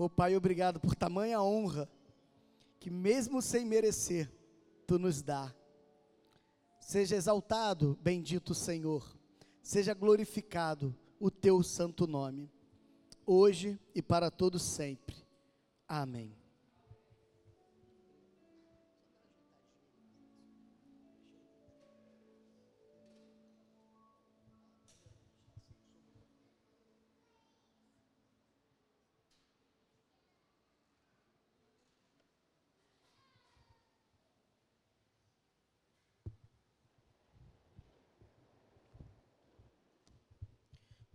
Ô oh, Pai, obrigado por tamanha honra que, mesmo sem merecer, tu nos dá. Seja exaltado, bendito Senhor, seja glorificado o teu santo nome, hoje e para todos sempre. Amém.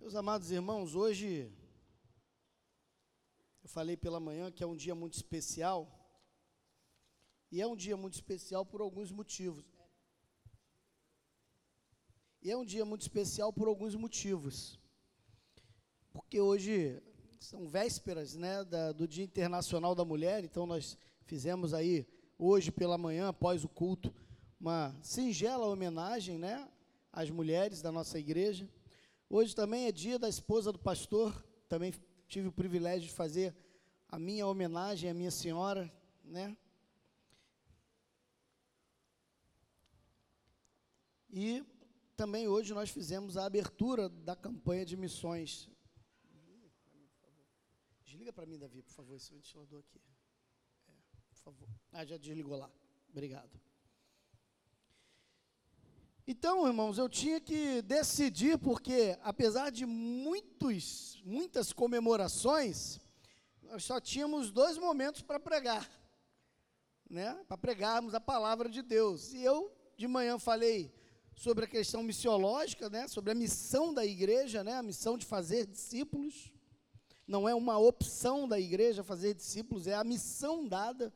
Meus amados irmãos, hoje eu falei pela manhã que é um dia muito especial. E é um dia muito especial por alguns motivos. E é um dia muito especial por alguns motivos. Porque hoje são vésperas né, da, do Dia Internacional da Mulher, então nós fizemos aí, hoje pela manhã, após o culto, uma singela homenagem né, às mulheres da nossa igreja. Hoje também é dia da esposa do pastor, também tive o privilégio de fazer a minha homenagem à minha senhora, né? E também hoje nós fizemos a abertura da campanha de missões. Desliga para mim, Davi, por favor, esse ventilador aqui. É, por favor. Ah, já desligou lá. Obrigado. Então, irmãos, eu tinha que decidir, porque apesar de muitos, muitas comemorações, nós só tínhamos dois momentos para pregar, né? Para pregarmos a palavra de Deus. E eu, de manhã, falei sobre a questão missiológica, né? Sobre a missão da igreja, né? A missão de fazer discípulos. Não é uma opção da igreja fazer discípulos, é a missão dada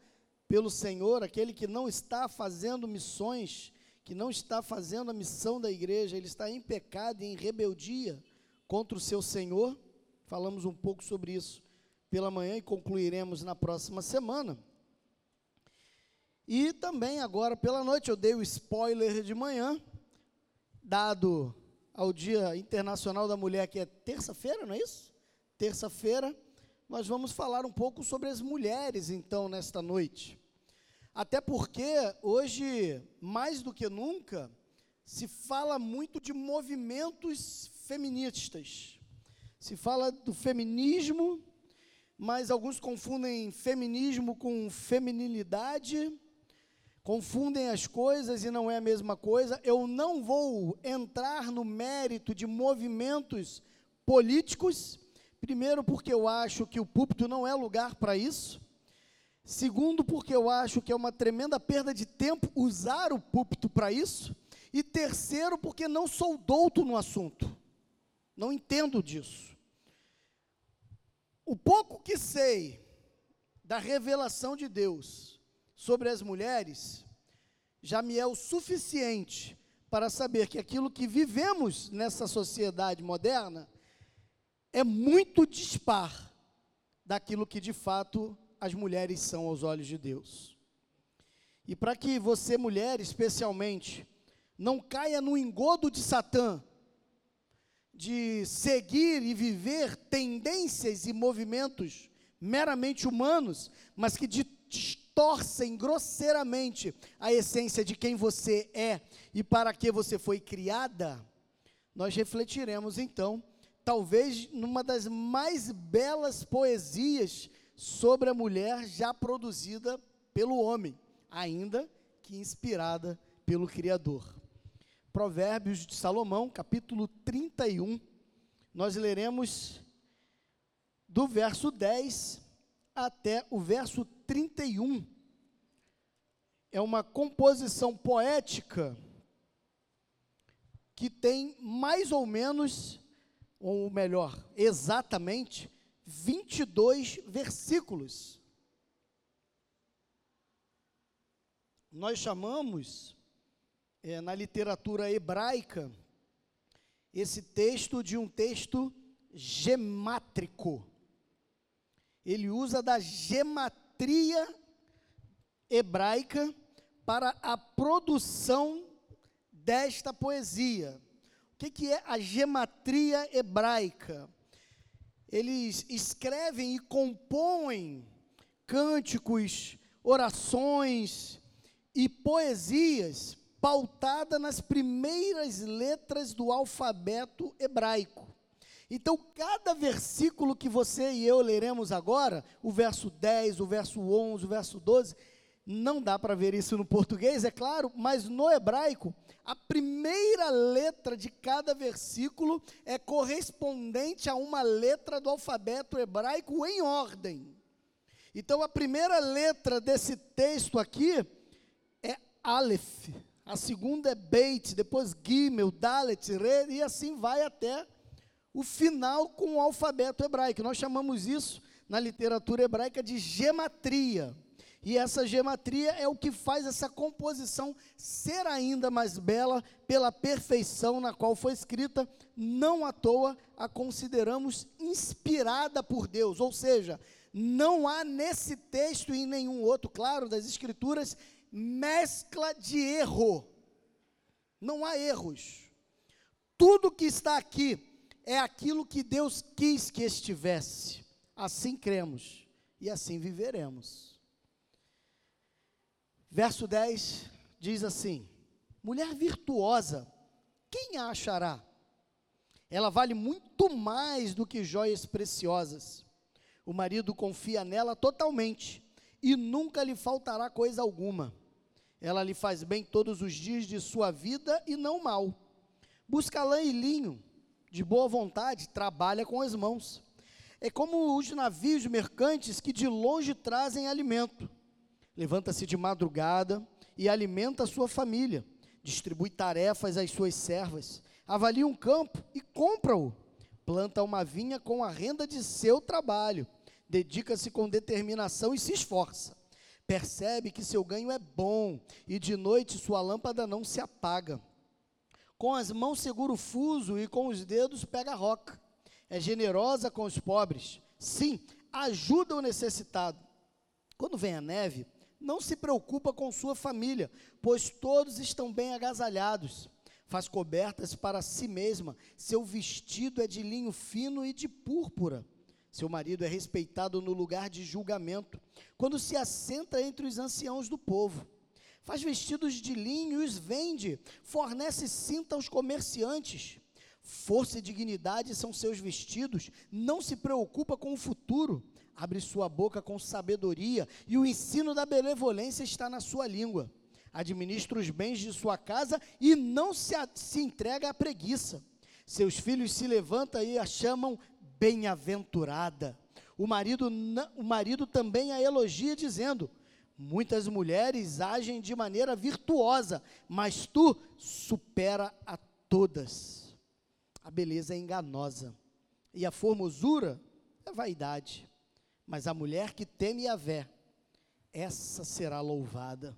pelo Senhor, aquele que não está fazendo missões que não está fazendo a missão da igreja, ele está em pecado e em rebeldia contra o seu Senhor. Falamos um pouco sobre isso pela manhã e concluiremos na próxima semana. E também agora pela noite eu dei o spoiler de manhã, dado ao Dia Internacional da Mulher, que é terça-feira, não é isso? Terça-feira, nós vamos falar um pouco sobre as mulheres, então, nesta noite. Até porque hoje, mais do que nunca, se fala muito de movimentos feministas. Se fala do feminismo, mas alguns confundem feminismo com feminilidade, confundem as coisas e não é a mesma coisa. Eu não vou entrar no mérito de movimentos políticos, primeiro porque eu acho que o púlpito não é lugar para isso. Segundo, porque eu acho que é uma tremenda perda de tempo usar o púlpito para isso. E terceiro, porque não sou douto no assunto. Não entendo disso. O pouco que sei da revelação de Deus sobre as mulheres já me é o suficiente para saber que aquilo que vivemos nessa sociedade moderna é muito dispar daquilo que de fato as mulheres são aos olhos de Deus. E para que você, mulher, especialmente, não caia no engodo de Satã, de seguir e viver tendências e movimentos meramente humanos, mas que distorcem grosseiramente a essência de quem você é e para que você foi criada, nós refletiremos então, talvez numa das mais belas poesias sobre a mulher já produzida pelo homem, ainda que inspirada pelo Criador. Provérbios de Salomão, capítulo 31, nós leremos do verso 10 até o verso 31. É uma composição poética que tem mais ou menos, ou melhor, exatamente, 22 versículos. Nós chamamos, é, na literatura hebraica, esse texto de um texto gemátrico. Ele usa da gematria hebraica para a produção desta poesia. O que, que é a gematria hebraica? Eles escrevem e compõem cânticos, orações e poesias pautada nas primeiras letras do alfabeto hebraico. Então, cada versículo que você e eu leremos agora, o verso 10, o verso 11, o verso 12, não dá para ver isso no português, é claro, mas no hebraico, a primeira letra de cada versículo é correspondente a uma letra do alfabeto hebraico em ordem. Então, a primeira letra desse texto aqui é Aleph, a segunda é Beit, depois Gimel, Dalet, Re, e assim vai até o final com o alfabeto hebraico. Nós chamamos isso na literatura hebraica de gematria. E essa gematria é o que faz essa composição ser ainda mais bela pela perfeição na qual foi escrita. Não à toa a consideramos inspirada por Deus, ou seja, não há nesse texto e em nenhum outro, claro, das Escrituras, mescla de erro. Não há erros. Tudo que está aqui é aquilo que Deus quis que estivesse. Assim cremos e assim viveremos. Verso 10 diz assim: Mulher virtuosa, quem a achará? Ela vale muito mais do que joias preciosas. O marido confia nela totalmente e nunca lhe faltará coisa alguma. Ela lhe faz bem todos os dias de sua vida e não mal. Busca lã e linho, de boa vontade, trabalha com as mãos. É como os navios mercantes que de longe trazem alimento. Levanta-se de madrugada e alimenta a sua família. Distribui tarefas às suas servas. Avalia um campo e compra-o. Planta uma vinha com a renda de seu trabalho. Dedica-se com determinação e se esforça percebe que seu ganho é bom e de noite sua lâmpada não se apaga. Com as mãos segura o fuso e com os dedos pega a roca. É generosa com os pobres. Sim, ajuda o necessitado. Quando vem a neve, não se preocupa com sua família, pois todos estão bem agasalhados. Faz cobertas para si mesma. Seu vestido é de linho fino e de púrpura seu marido é respeitado no lugar de julgamento, quando se assenta entre os anciãos do povo. Faz vestidos de linho e os vende, fornece cinta aos comerciantes. Força e dignidade são seus vestidos, não se preocupa com o futuro, abre sua boca com sabedoria, e o ensino da benevolência está na sua língua. Administra os bens de sua casa e não se, a, se entrega à preguiça. Seus filhos se levantam e a chamam bem-aventurada. O marido, o marido também a elogia, dizendo: Muitas mulheres agem de maneira virtuosa, mas tu supera a todas. A beleza é enganosa e a formosura é vaidade. Mas a mulher que teme a vé, essa será louvada.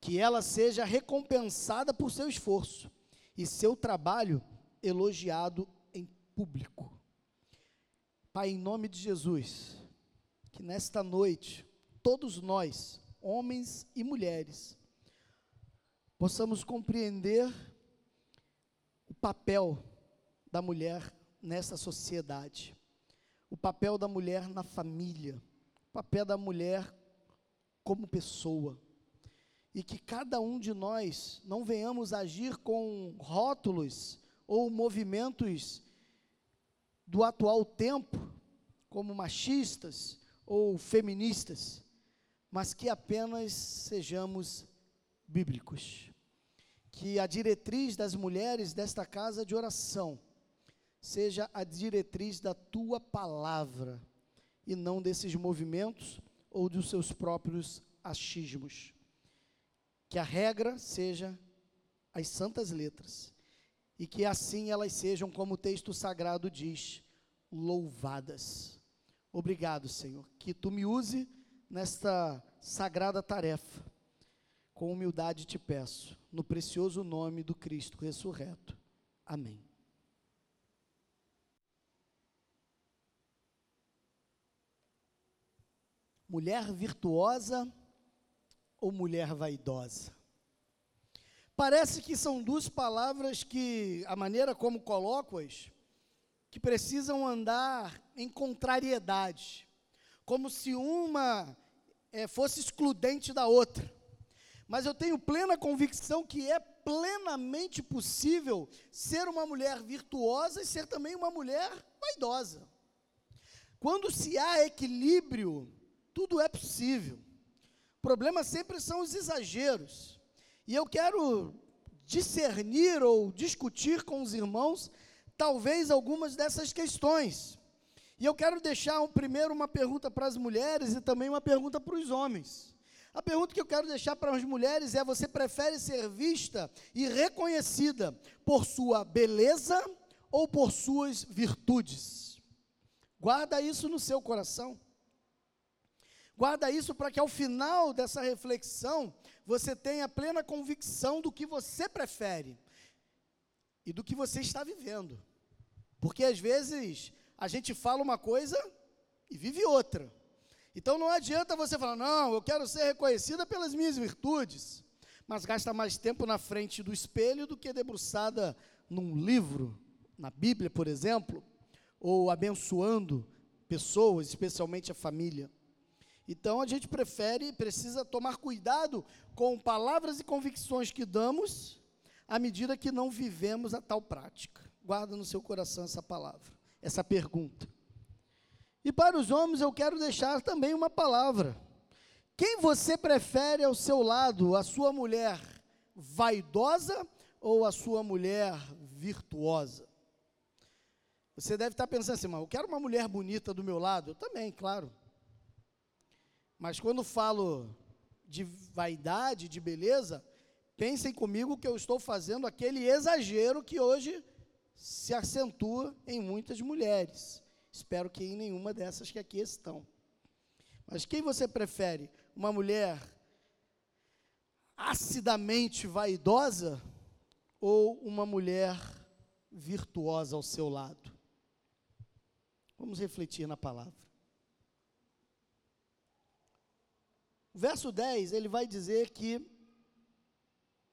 Que ela seja recompensada por seu esforço e seu trabalho elogiado em público. Pai, em nome de Jesus, que nesta noite, todos nós, homens e mulheres, possamos compreender o papel da mulher nessa sociedade, o papel da mulher na família, o papel da mulher como pessoa, e que cada um de nós não venhamos agir com rótulos ou movimentos do atual tempo como machistas ou feministas, mas que apenas sejamos bíblicos. Que a diretriz das mulheres desta casa de oração seja a diretriz da tua palavra e não desses movimentos ou dos seus próprios achismos. Que a regra seja as santas letras e que assim elas sejam, como o texto sagrado diz, louvadas. Obrigado, Senhor, que tu me use nesta sagrada tarefa. Com humildade te peço, no precioso nome do Cristo ressurreto. Amém. Mulher virtuosa ou mulher vaidosa? Parece que são duas palavras que, a maneira como coloco-as, que precisam andar em contrariedade, como se uma é, fosse excludente da outra. Mas eu tenho plena convicção que é plenamente possível ser uma mulher virtuosa e ser também uma mulher vaidosa. Quando se há equilíbrio, tudo é possível. O problema sempre são os exageros. E eu quero discernir ou discutir com os irmãos talvez algumas dessas questões. E eu quero deixar um, primeiro uma pergunta para as mulheres e também uma pergunta para os homens. A pergunta que eu quero deixar para as mulheres é: você prefere ser vista e reconhecida por sua beleza ou por suas virtudes? Guarda isso no seu coração. Guarda isso para que ao final dessa reflexão você tenha plena convicção do que você prefere e do que você está vivendo. Porque às vezes a gente fala uma coisa e vive outra. Então não adianta você falar, não, eu quero ser reconhecida pelas minhas virtudes, mas gasta mais tempo na frente do espelho do que debruçada num livro, na Bíblia, por exemplo, ou abençoando pessoas, especialmente a família. Então a gente prefere, precisa tomar cuidado com palavras e convicções que damos, à medida que não vivemos a tal prática. Guarda no seu coração essa palavra, essa pergunta. E para os homens eu quero deixar também uma palavra. Quem você prefere ao seu lado, a sua mulher vaidosa ou a sua mulher virtuosa? Você deve estar pensando assim, mas eu quero uma mulher bonita do meu lado. Eu também, claro. Mas quando falo de vaidade, de beleza, pensem comigo que eu estou fazendo aquele exagero que hoje se acentua em muitas mulheres. Espero que em nenhuma dessas que aqui estão. Mas quem você prefere? Uma mulher acidamente vaidosa ou uma mulher virtuosa ao seu lado? Vamos refletir na palavra. Verso 10, ele vai dizer que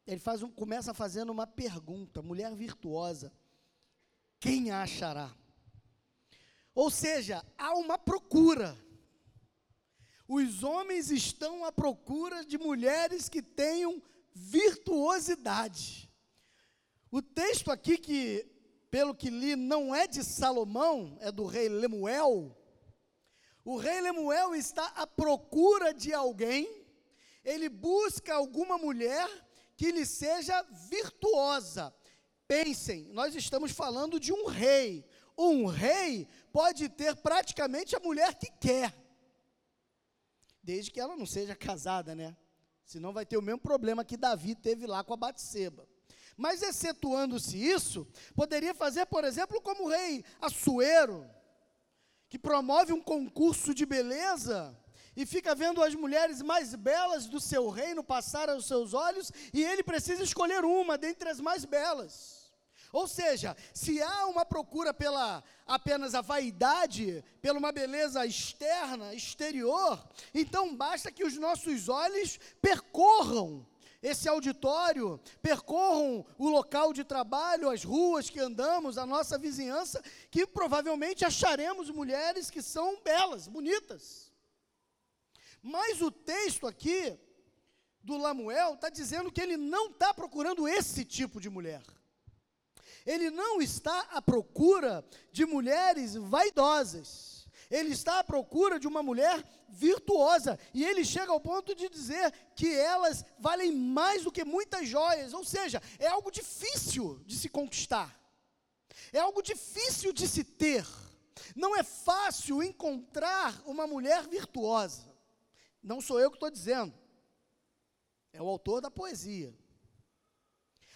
ele faz um, começa fazendo uma pergunta, mulher virtuosa, quem a achará? Ou seja, há uma procura. Os homens estão à procura de mulheres que tenham virtuosidade. O texto aqui que, pelo que li, não é de Salomão, é do rei Lemuel. O rei Lemuel está à procura de alguém, ele busca alguma mulher que lhe seja virtuosa. Pensem, nós estamos falando de um rei. Um rei pode ter praticamente a mulher que quer, desde que ela não seja casada, né? Senão vai ter o mesmo problema que Davi teve lá com a Batseba. Mas excetuando-se isso, poderia fazer, por exemplo, como o rei Assuero, que promove um concurso de beleza e fica vendo as mulheres mais belas do seu reino passar aos seus olhos e ele precisa escolher uma dentre as mais belas. Ou seja, se há uma procura pela apenas a vaidade, pela uma beleza externa, exterior, então basta que os nossos olhos percorram esse auditório, percorram o local de trabalho, as ruas que andamos, a nossa vizinhança, que provavelmente acharemos mulheres que são belas, bonitas. Mas o texto aqui do Lamuel está dizendo que ele não está procurando esse tipo de mulher. Ele não está à procura de mulheres vaidosas ele está à procura de uma mulher virtuosa. E ele chega ao ponto de dizer que elas valem mais do que muitas joias. Ou seja, é algo difícil de se conquistar. É algo difícil de se ter. Não é fácil encontrar uma mulher virtuosa. Não sou eu que estou dizendo. É o autor da poesia.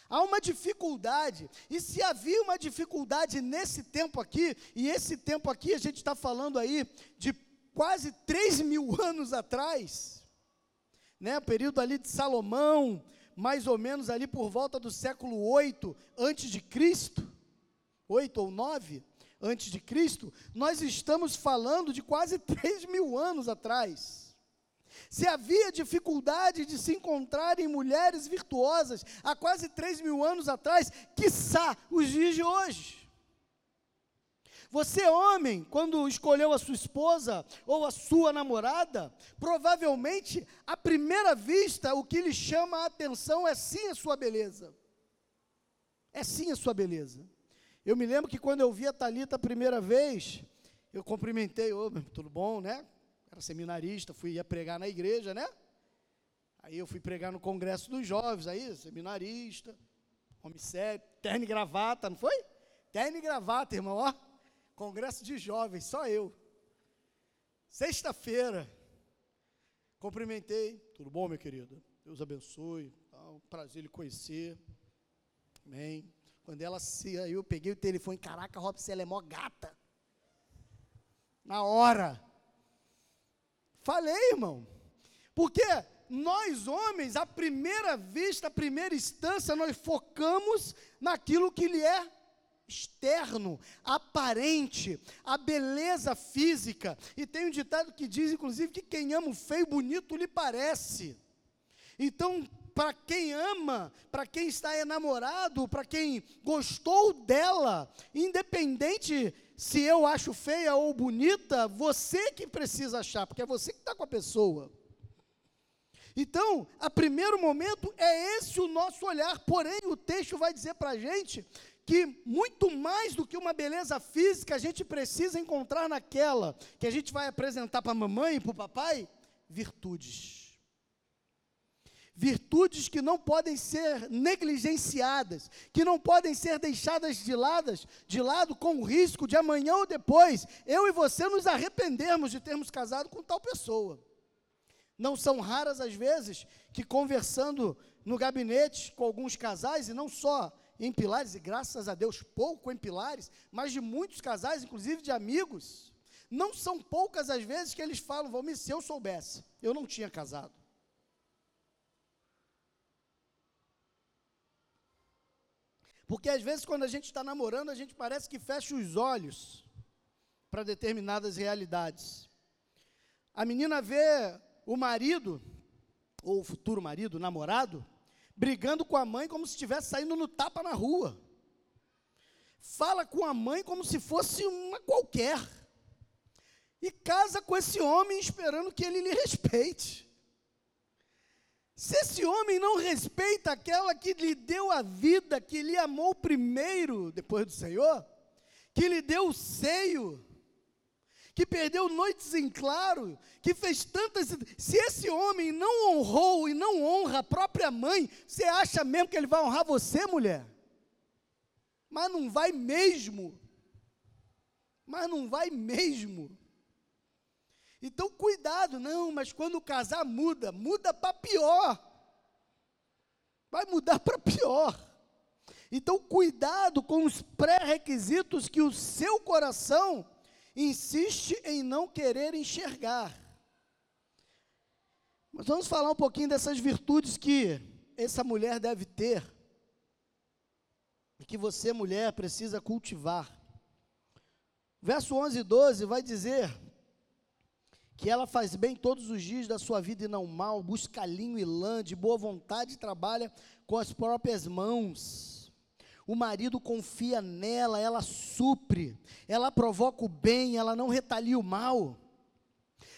Há uma dificuldade, e se havia uma dificuldade nesse tempo aqui, e esse tempo aqui a gente está falando aí de quase 3 mil anos atrás, né, período ali de Salomão, mais ou menos ali por volta do século 8 antes de Cristo, 8 ou 9 antes de Cristo, nós estamos falando de quase 3 mil anos atrás. Se havia dificuldade de se encontrar em mulheres virtuosas há quase 3 mil anos atrás, quiçá os dias de hoje. Você, homem, quando escolheu a sua esposa ou a sua namorada, provavelmente, à primeira vista, o que lhe chama a atenção é sim a sua beleza. É sim a sua beleza. Eu me lembro que quando eu vi a Talita a primeira vez, eu cumprimentei, ô, tudo bom, né? Era seminarista, fui ia pregar na igreja, né? Aí eu fui pregar no congresso dos jovens, aí, seminarista, homem sério, terno e gravata, não foi? Terno e gravata, irmão, ó. Congresso de jovens, só eu. Sexta-feira, cumprimentei. Tudo bom, meu querido? Deus abençoe. Tá, prazer lhe conhecer. Amém. Quando ela se. Eu peguei o telefone. Caraca, Robson, ela é mó gata. Na hora. Falei, irmão. Porque nós homens, à primeira vista, à primeira instância, nós focamos naquilo que lhe é externo, aparente, a beleza física. E tem um ditado que diz, inclusive, que quem ama o feio bonito lhe parece. Então, para quem ama, para quem está enamorado, para quem gostou dela, independente se eu acho feia ou bonita, você que precisa achar, porque é você que está com a pessoa. Então, a primeiro momento é esse o nosso olhar, porém o texto vai dizer para a gente que muito mais do que uma beleza física, a gente precisa encontrar naquela que a gente vai apresentar para a mamãe e para o papai, virtudes. Virtudes que não podem ser negligenciadas, que não podem ser deixadas de lado, de lado com o risco de amanhã ou depois eu e você nos arrependermos de termos casado com tal pessoa. Não são raras as vezes que conversando no gabinete com alguns casais, e não só em pilares, e graças a Deus pouco em pilares, mas de muitos casais, inclusive de amigos, não são poucas as vezes que eles falam, Valmir, se eu soubesse, eu não tinha casado. Porque às vezes quando a gente está namorando, a gente parece que fecha os olhos para determinadas realidades. A menina vê o marido, ou o futuro marido, namorado, brigando com a mãe como se estivesse saindo no tapa na rua. Fala com a mãe como se fosse uma qualquer. E casa com esse homem esperando que ele lhe respeite. Se esse homem não respeita aquela que lhe deu a vida, que lhe amou primeiro, depois do Senhor, que lhe deu o seio, que perdeu noites em claro, que fez tantas. Se esse homem não honrou e não honra a própria mãe, você acha mesmo que ele vai honrar você, mulher? Mas não vai mesmo. Mas não vai mesmo. Então, cuidado, não, mas quando casar, muda, muda para pior. Vai mudar para pior. Então, cuidado com os pré-requisitos que o seu coração insiste em não querer enxergar. Mas vamos falar um pouquinho dessas virtudes que essa mulher deve ter e que você, mulher, precisa cultivar. Verso 11 e 12 vai dizer que ela faz bem todos os dias da sua vida e não mal, busca linho e lã, de boa vontade trabalha com as próprias mãos o marido confia nela, ela supre, ela provoca o bem, ela não retalia o mal.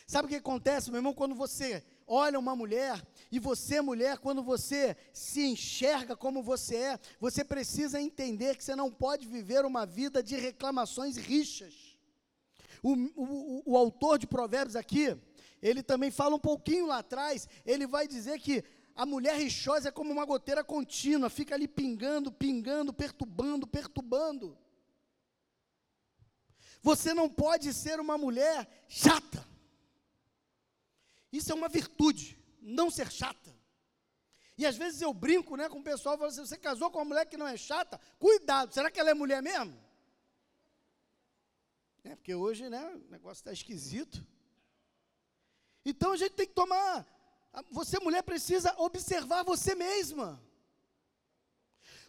Sabe o que acontece, meu irmão, quando você olha uma mulher, e você, mulher, quando você se enxerga como você é, você precisa entender que você não pode viver uma vida de reclamações rixas. O, o, o, autor de Provérbios aqui, ele também fala um pouquinho lá atrás, ele vai dizer que a mulher rixosa é como uma goteira contínua, fica ali pingando, pingando, perturbando, perturbando. Você não pode ser uma mulher chata. Isso é uma virtude, não ser chata. E às vezes eu brinco né, com o pessoal, falo assim, você casou com uma mulher que não é chata? Cuidado, será que ela é mulher mesmo? É, porque hoje né, o negócio está esquisito. Então a gente tem que tomar você, mulher, precisa observar você mesma.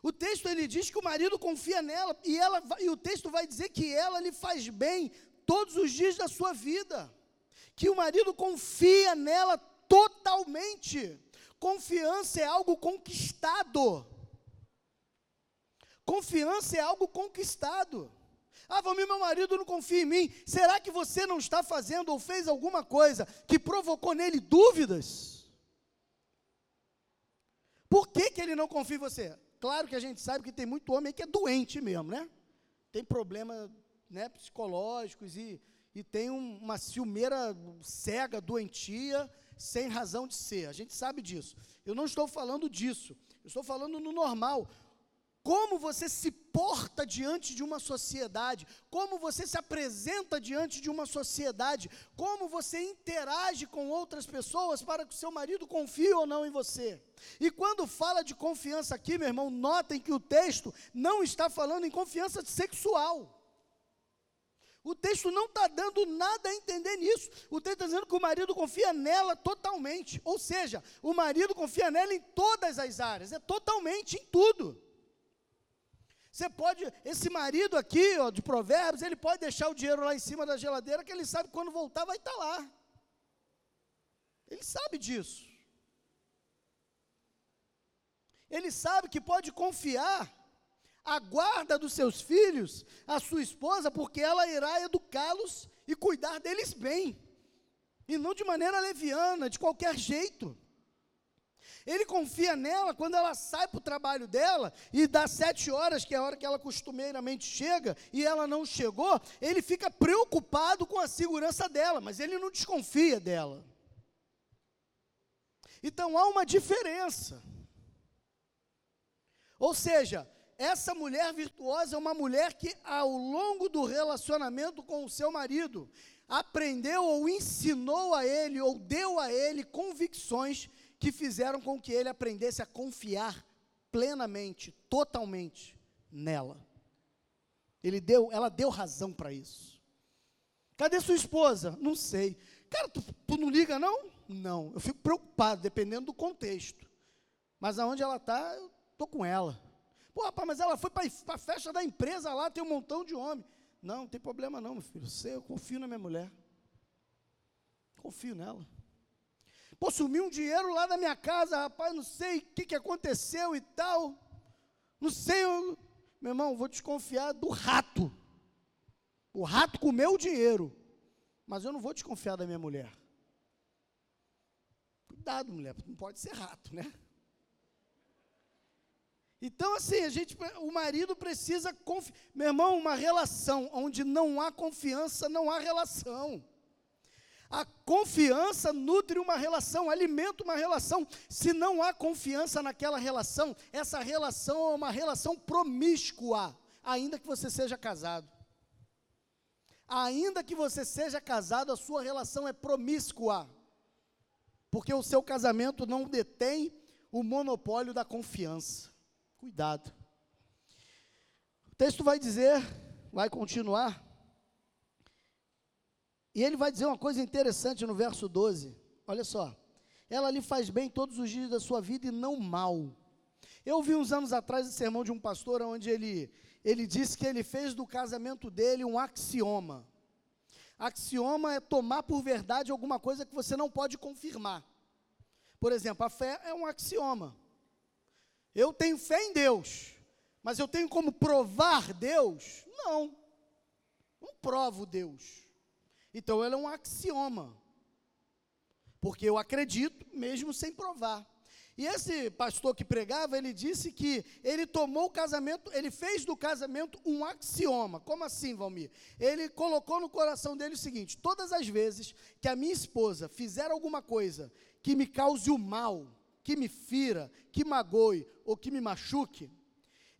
O texto ele diz que o marido confia nela e, ela, e o texto vai dizer que ela lhe faz bem todos os dias da sua vida. Que o marido confia nela totalmente. Confiança é algo conquistado. Confiança é algo conquistado. Ah, Valmir, meu marido não confia em mim. Será que você não está fazendo ou fez alguma coisa que provocou nele dúvidas? Por que, que ele não confia em você? Claro que a gente sabe que tem muito homem que é doente mesmo, né? Tem problemas né, psicológicos e, e tem um, uma ciumeira cega, doentia, sem razão de ser. A gente sabe disso. Eu não estou falando disso. Eu estou falando no normal como você se porta diante de uma sociedade, como você se apresenta diante de uma sociedade, como você interage com outras pessoas para que o seu marido confie ou não em você. E quando fala de confiança aqui, meu irmão, notem que o texto não está falando em confiança sexual. O texto não está dando nada a entender nisso. O texto está dizendo que o marido confia nela totalmente. Ou seja, o marido confia nela em todas as áreas, é totalmente em tudo. Você pode, esse marido aqui, ó, de provérbios, ele pode deixar o dinheiro lá em cima da geladeira, que ele sabe que quando voltar vai estar tá lá. Ele sabe disso. Ele sabe que pode confiar a guarda dos seus filhos à sua esposa, porque ela irá educá-los e cuidar deles bem. E não de maneira leviana, de qualquer jeito. Ele confia nela quando ela sai para o trabalho dela e das sete horas, que é a hora que ela costumeiramente chega, e ela não chegou, ele fica preocupado com a segurança dela, mas ele não desconfia dela. Então há uma diferença. Ou seja, essa mulher virtuosa é uma mulher que, ao longo do relacionamento com o seu marido, aprendeu ou ensinou a ele, ou deu a ele convicções que fizeram com que ele aprendesse a confiar plenamente, totalmente nela. Ele deu, ela deu razão para isso. Cadê sua esposa? Não sei. Cara, tu, tu, não liga não? Não. Eu fico preocupado, dependendo do contexto. Mas aonde ela está, eu estou com ela. Pô, rapaz, mas ela foi para a festa da empresa lá, tem um montão de homem. Não, não tem problema não, meu filho. Você, eu confio na minha mulher. Confio nela. Pô, sumiu um dinheiro lá da minha casa, rapaz, não sei o que, que aconteceu e tal. Não sei, eu, meu irmão, vou desconfiar do rato. O rato comeu o dinheiro. Mas eu não vou desconfiar da minha mulher. Cuidado, mulher, não pode ser rato, né? Então, assim, a gente, o marido precisa confiar. Meu irmão, uma relação onde não há confiança, não há relação. A confiança nutre uma relação, alimenta uma relação. Se não há confiança naquela relação, essa relação é uma relação promíscua, ainda que você seja casado. Ainda que você seja casado, a sua relação é promíscua. Porque o seu casamento não detém o monopólio da confiança. Cuidado. O texto vai dizer, vai continuar, e ele vai dizer uma coisa interessante no verso 12. Olha só. Ela lhe faz bem todos os dias da sua vida e não mal. Eu vi uns anos atrás o sermão de um pastor onde ele, ele disse que ele fez do casamento dele um axioma. Axioma é tomar por verdade alguma coisa que você não pode confirmar. Por exemplo, a fé é um axioma. Eu tenho fé em Deus, mas eu tenho como provar Deus? Não. Não provo Deus. Então ela é um axioma. Porque eu acredito mesmo sem provar. E esse pastor que pregava, ele disse que ele tomou o casamento, ele fez do casamento um axioma. Como assim, Valmir? Ele colocou no coração dele o seguinte: todas as vezes que a minha esposa fizer alguma coisa que me cause o mal, que me fira, que magoe ou que me machuque,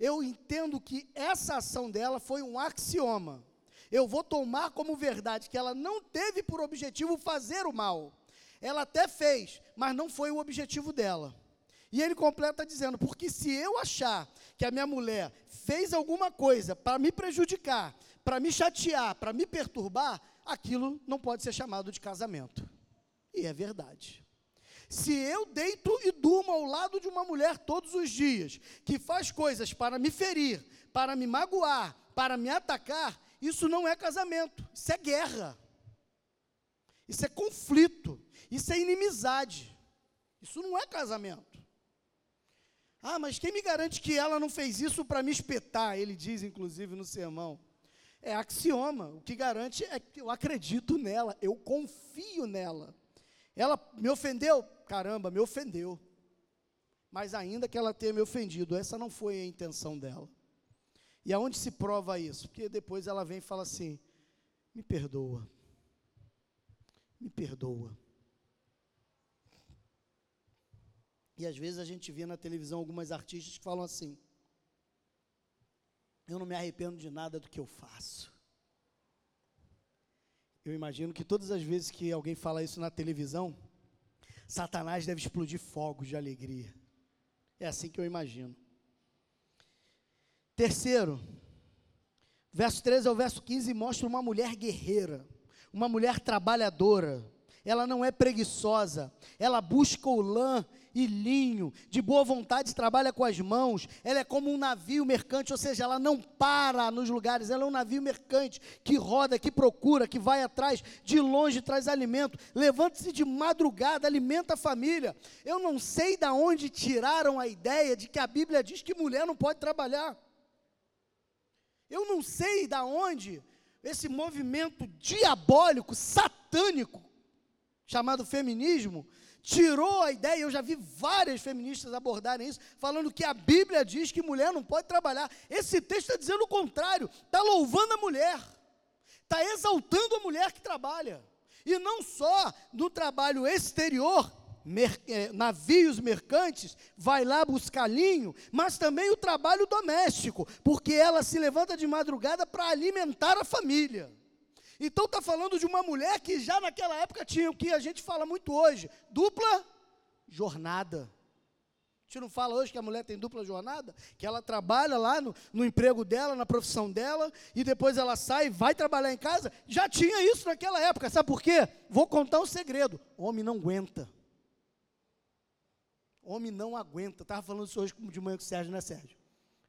eu entendo que essa ação dela foi um axioma eu vou tomar como verdade que ela não teve por objetivo fazer o mal. Ela até fez, mas não foi o objetivo dela. E ele completa dizendo: porque se eu achar que a minha mulher fez alguma coisa para me prejudicar, para me chatear, para me perturbar, aquilo não pode ser chamado de casamento. E é verdade. Se eu deito e durmo ao lado de uma mulher todos os dias, que faz coisas para me ferir, para me magoar, para me atacar, isso não é casamento, isso é guerra. Isso é conflito, isso é inimizade. Isso não é casamento. Ah, mas quem me garante que ela não fez isso para me espetar? Ele diz, inclusive, no sermão. É axioma. O que garante é que eu acredito nela, eu confio nela. Ela me ofendeu? Caramba, me ofendeu. Mas ainda que ela tenha me ofendido, essa não foi a intenção dela. E aonde se prova isso? Porque depois ela vem e fala assim: me perdoa. Me perdoa. E às vezes a gente vê na televisão algumas artistas que falam assim: eu não me arrependo de nada do que eu faço. Eu imagino que todas as vezes que alguém fala isso na televisão, Satanás deve explodir fogos de alegria. É assim que eu imagino. Terceiro, verso 13 ao verso 15 mostra uma mulher guerreira, uma mulher trabalhadora. Ela não é preguiçosa, ela busca o lã e linho, de boa vontade trabalha com as mãos, ela é como um navio mercante, ou seja, ela não para nos lugares, ela é um navio mercante que roda, que procura, que vai atrás, de longe traz alimento, levanta-se de madrugada, alimenta a família. Eu não sei de onde tiraram a ideia de que a Bíblia diz que mulher não pode trabalhar. Eu não sei de onde esse movimento diabólico, satânico, chamado feminismo, tirou a ideia, eu já vi várias feministas abordarem isso, falando que a Bíblia diz que mulher não pode trabalhar. Esse texto está dizendo o contrário, está louvando a mulher, está exaltando a mulher que trabalha. E não só no trabalho exterior, mer eh, navios mercantes, vai lá buscar linho, mas também o trabalho doméstico, porque ela se levanta de madrugada para alimentar a família. Então está falando de uma mulher que já naquela época tinha o que a gente fala muito hoje, dupla jornada. A gente não fala hoje que a mulher tem dupla jornada, que ela trabalha lá no, no emprego dela, na profissão dela, e depois ela sai e vai trabalhar em casa. Já tinha isso naquela época, sabe por quê? Vou contar um segredo: homem não aguenta. Homem não aguenta. Estava falando isso hoje de manhã com o Sérgio, né, Sérgio?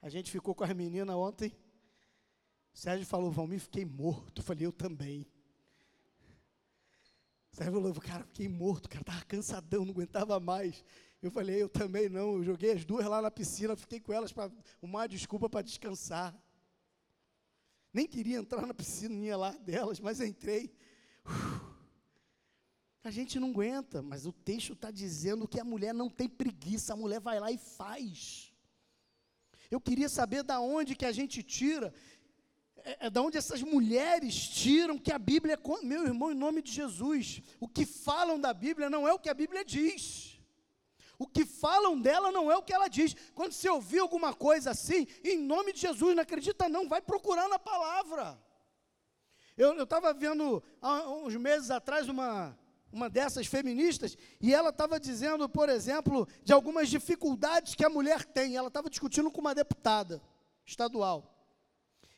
A gente ficou com as meninas ontem Sérgio falou, Valmir, fiquei morto. Eu falei, eu também. Sérgio falou, cara, fiquei morto, cara, estava cansadão, não aguentava mais. Eu falei, eu também não. Eu joguei as duas lá na piscina, fiquei com elas para uma desculpa para descansar. Nem queria entrar na piscininha lá delas, mas entrei. Uf. A gente não aguenta, mas o texto está dizendo que a mulher não tem preguiça, a mulher vai lá e faz. Eu queria saber da onde que a gente tira é, é da onde essas mulheres tiram que a Bíblia é, meu irmão, em nome de Jesus, o que falam da Bíblia não é o que a Bíblia diz. O que falam dela não é o que ela diz. Quando você ouvir alguma coisa assim, em nome de Jesus, não acredita não, vai procurar na palavra. Eu estava vendo há uns meses atrás uma, uma dessas feministas, e ela estava dizendo, por exemplo, de algumas dificuldades que a mulher tem. Ela estava discutindo com uma deputada estadual.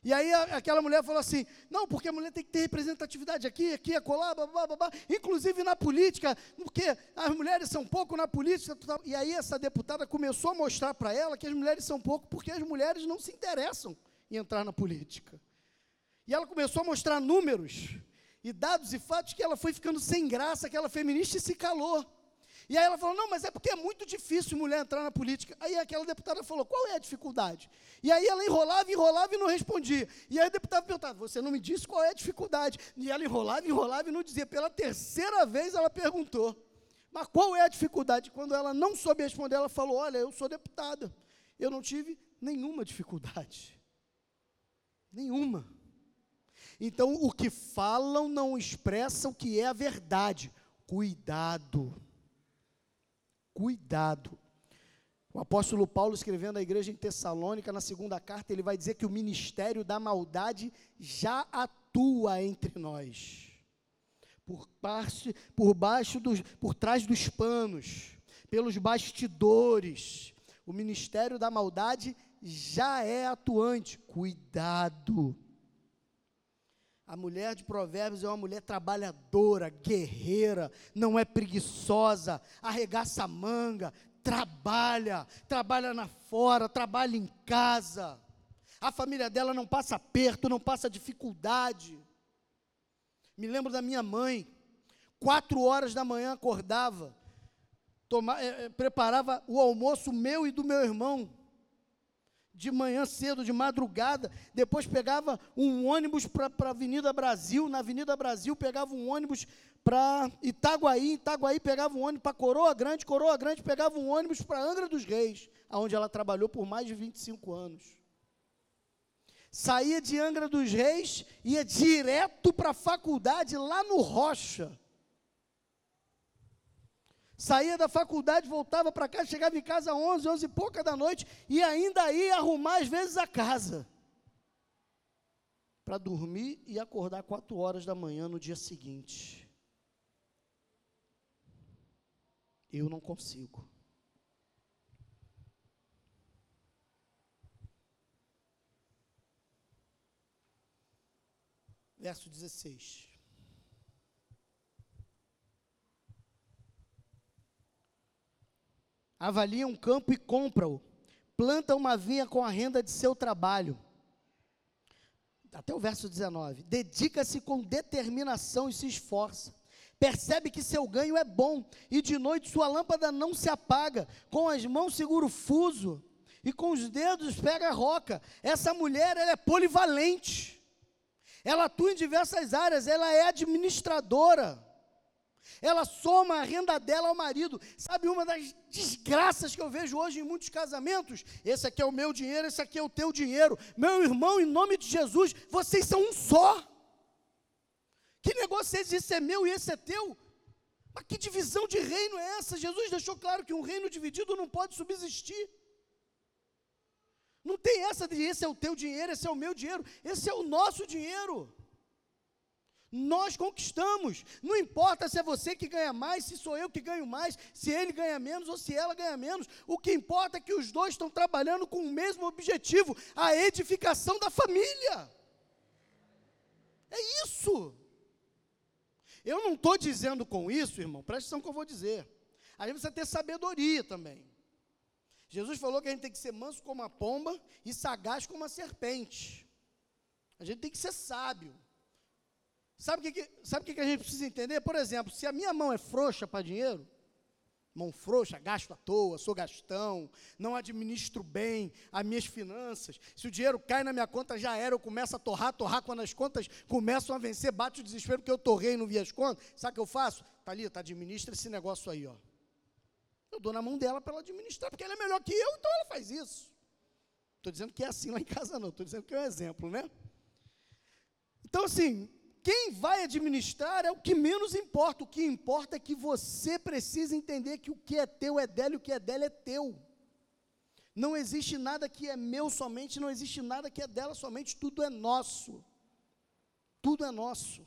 E aí a, aquela mulher falou assim: não, porque a mulher tem que ter representatividade aqui, aqui, acolá, babá, babá, inclusive na política, porque as mulheres são pouco na política. E aí essa deputada começou a mostrar para ela que as mulheres são pouco porque as mulheres não se interessam em entrar na política. E ela começou a mostrar números e dados e fatos que ela foi ficando sem graça, aquela feminista, e se calou. E aí ela falou: não, mas é porque é muito difícil mulher entrar na política. Aí aquela deputada falou: qual é a dificuldade? E aí ela enrolava, enrolava e não respondia. E aí o deputado perguntava: você não me disse qual é a dificuldade? E ela enrolava, enrolava e não dizia. Pela terceira vez ela perguntou: mas qual é a dificuldade? Quando ela não soube responder, ela falou: olha, eu sou deputada. Eu não tive nenhuma dificuldade. Nenhuma. Então, o que falam não expressa o que é a verdade. Cuidado cuidado. O apóstolo Paulo, escrevendo à igreja em Tessalônica, na segunda carta, ele vai dizer que o ministério da maldade já atua entre nós. Por, parte, por baixo dos, por trás dos panos, pelos bastidores. O ministério da maldade já é atuante. Cuidado. A mulher de Provérbios é uma mulher trabalhadora, guerreira, não é preguiçosa, arregaça a manga, trabalha, trabalha na fora, trabalha em casa. A família dela não passa aperto, não passa dificuldade. Me lembro da minha mãe, quatro horas da manhã acordava, é, é, preparava o almoço meu e do meu irmão. De manhã cedo, de madrugada, depois pegava um ônibus para a Avenida Brasil, na Avenida Brasil pegava um ônibus para Itaguaí, Itaguaí pegava um ônibus para Coroa Grande, Coroa Grande pegava um ônibus para Angra dos Reis, onde ela trabalhou por mais de 25 anos. Saía de Angra dos Reis, ia direto para a faculdade lá no Rocha. Saía da faculdade, voltava para casa, chegava em casa às 11, 11 e pouca da noite e ainda ia arrumar às vezes a casa. Para dormir e acordar 4 horas da manhã no dia seguinte. Eu não consigo. Verso 16. Avalia um campo e compra-o, planta uma vinha com a renda de seu trabalho. Até o verso 19. Dedica-se com determinação e se esforça. Percebe que seu ganho é bom, e de noite sua lâmpada não se apaga. Com as mãos segura o fuso, e com os dedos pega a roca. Essa mulher, ela é polivalente. Ela atua em diversas áreas, ela é administradora ela soma a renda dela ao marido. Sabe uma das desgraças que eu vejo hoje em muitos casamentos? Esse aqui é o meu dinheiro, esse aqui é o teu dinheiro. Meu irmão, em nome de Jesus, vocês são um só. Que negócio é esse? Esse é meu e esse é teu? Mas que divisão de reino é essa? Jesus deixou claro que um reino dividido não pode subsistir. Não tem essa de esse é o teu dinheiro, esse é o meu dinheiro, esse é o nosso dinheiro. Nós conquistamos. Não importa se é você que ganha mais, se sou eu que ganho mais, se ele ganha menos ou se ela ganha menos. O que importa é que os dois estão trabalhando com o mesmo objetivo: a edificação da família. É isso. Eu não estou dizendo com isso, irmão, presta atenção que eu vou dizer. A gente precisa ter sabedoria também. Jesus falou que a gente tem que ser manso como a pomba e sagaz como a serpente. A gente tem que ser sábio. Sabe o que, sabe que, que a gente precisa entender? Por exemplo, se a minha mão é frouxa para dinheiro, mão frouxa, gasto à toa, sou gastão, não administro bem as minhas finanças. Se o dinheiro cai na minha conta, já era, eu começo a torrar, torrar, quando as contas começam a vencer, bate o desespero porque eu torrei e não vi as contas. Sabe o que eu faço? Thalita, administra esse negócio aí, ó. Eu dou na mão dela para ela administrar, porque ela é melhor que eu, então ela faz isso. Estou dizendo que é assim lá em casa, não, estou dizendo que é um exemplo, né? Então, assim, quem vai administrar é o que menos importa. O que importa é que você precisa entender que o que é teu é dela e o que é dela é teu. Não existe nada que é meu somente, não existe nada que é dela somente, tudo é nosso. Tudo é nosso.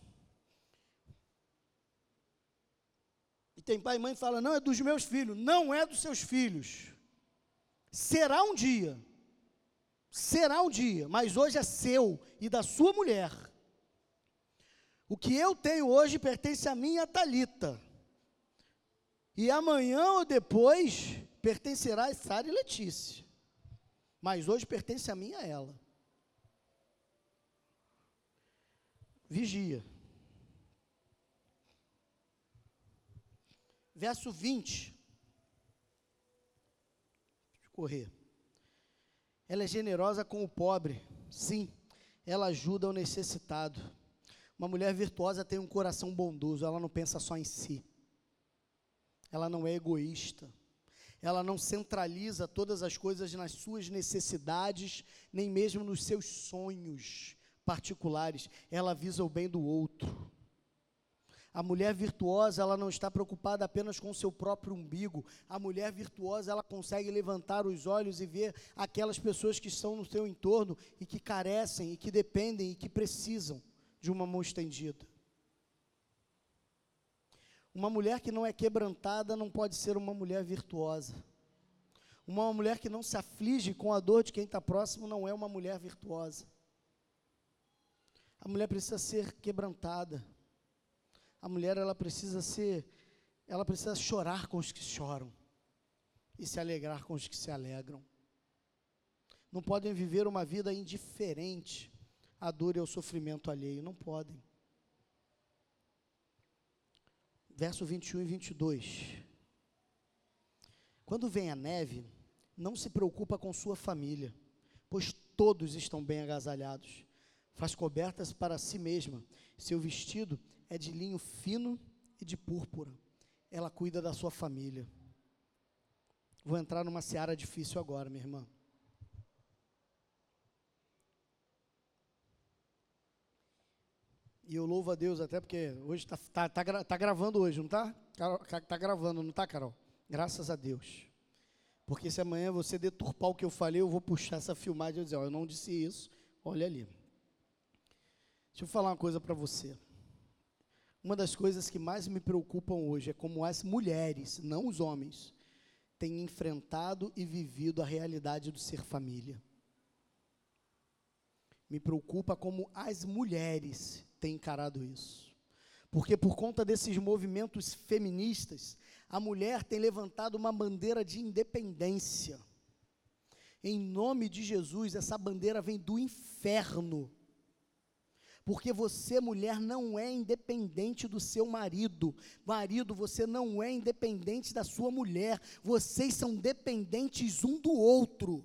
E tem pai e mãe que fala: não é dos meus filhos, não é dos seus filhos. Será um dia. Será um dia, mas hoje é seu e da sua mulher. O que eu tenho hoje pertence a minha Talita. E amanhã ou depois pertencerá a Sara e Letícia. Mas hoje pertence a mim e a ela. Vigia. Verso 20. Correr. Ela é generosa com o pobre. Sim, ela ajuda o necessitado. Uma mulher virtuosa tem um coração bondoso, ela não pensa só em si. Ela não é egoísta. Ela não centraliza todas as coisas nas suas necessidades, nem mesmo nos seus sonhos particulares. Ela visa o bem do outro. A mulher virtuosa, ela não está preocupada apenas com o seu próprio umbigo. A mulher virtuosa, ela consegue levantar os olhos e ver aquelas pessoas que estão no seu entorno e que carecem, e que dependem, e que precisam de uma mão estendida. Uma mulher que não é quebrantada não pode ser uma mulher virtuosa. Uma mulher que não se aflige com a dor de quem está próximo não é uma mulher virtuosa. A mulher precisa ser quebrantada. A mulher ela precisa ser, ela precisa chorar com os que choram e se alegrar com os que se alegram. Não podem viver uma vida indiferente a dor e ao sofrimento alheio. Não podem. Verso 21 e 22. Quando vem a neve, não se preocupa com sua família, pois todos estão bem agasalhados. Faz cobertas para si mesma. Seu vestido é de linho fino e de púrpura. Ela cuida da sua família. Vou entrar numa seara difícil agora, minha irmã. E eu louvo a Deus até porque hoje está tá, tá, tá, gravando hoje, não está? Está tá gravando, não está, Carol? Graças a Deus. Porque se amanhã você deturpar o que eu falei, eu vou puxar essa filmagem e dizer, ó, eu não disse isso, olha ali. Deixa eu falar uma coisa para você. Uma das coisas que mais me preocupam hoje é como as mulheres, não os homens, têm enfrentado e vivido a realidade do ser família. Me preocupa como as mulheres têm encarado isso. Porque por conta desses movimentos feministas, a mulher tem levantado uma bandeira de independência. Em nome de Jesus, essa bandeira vem do inferno. Porque você, mulher, não é independente do seu marido. Marido, você não é independente da sua mulher. Vocês são dependentes um do outro.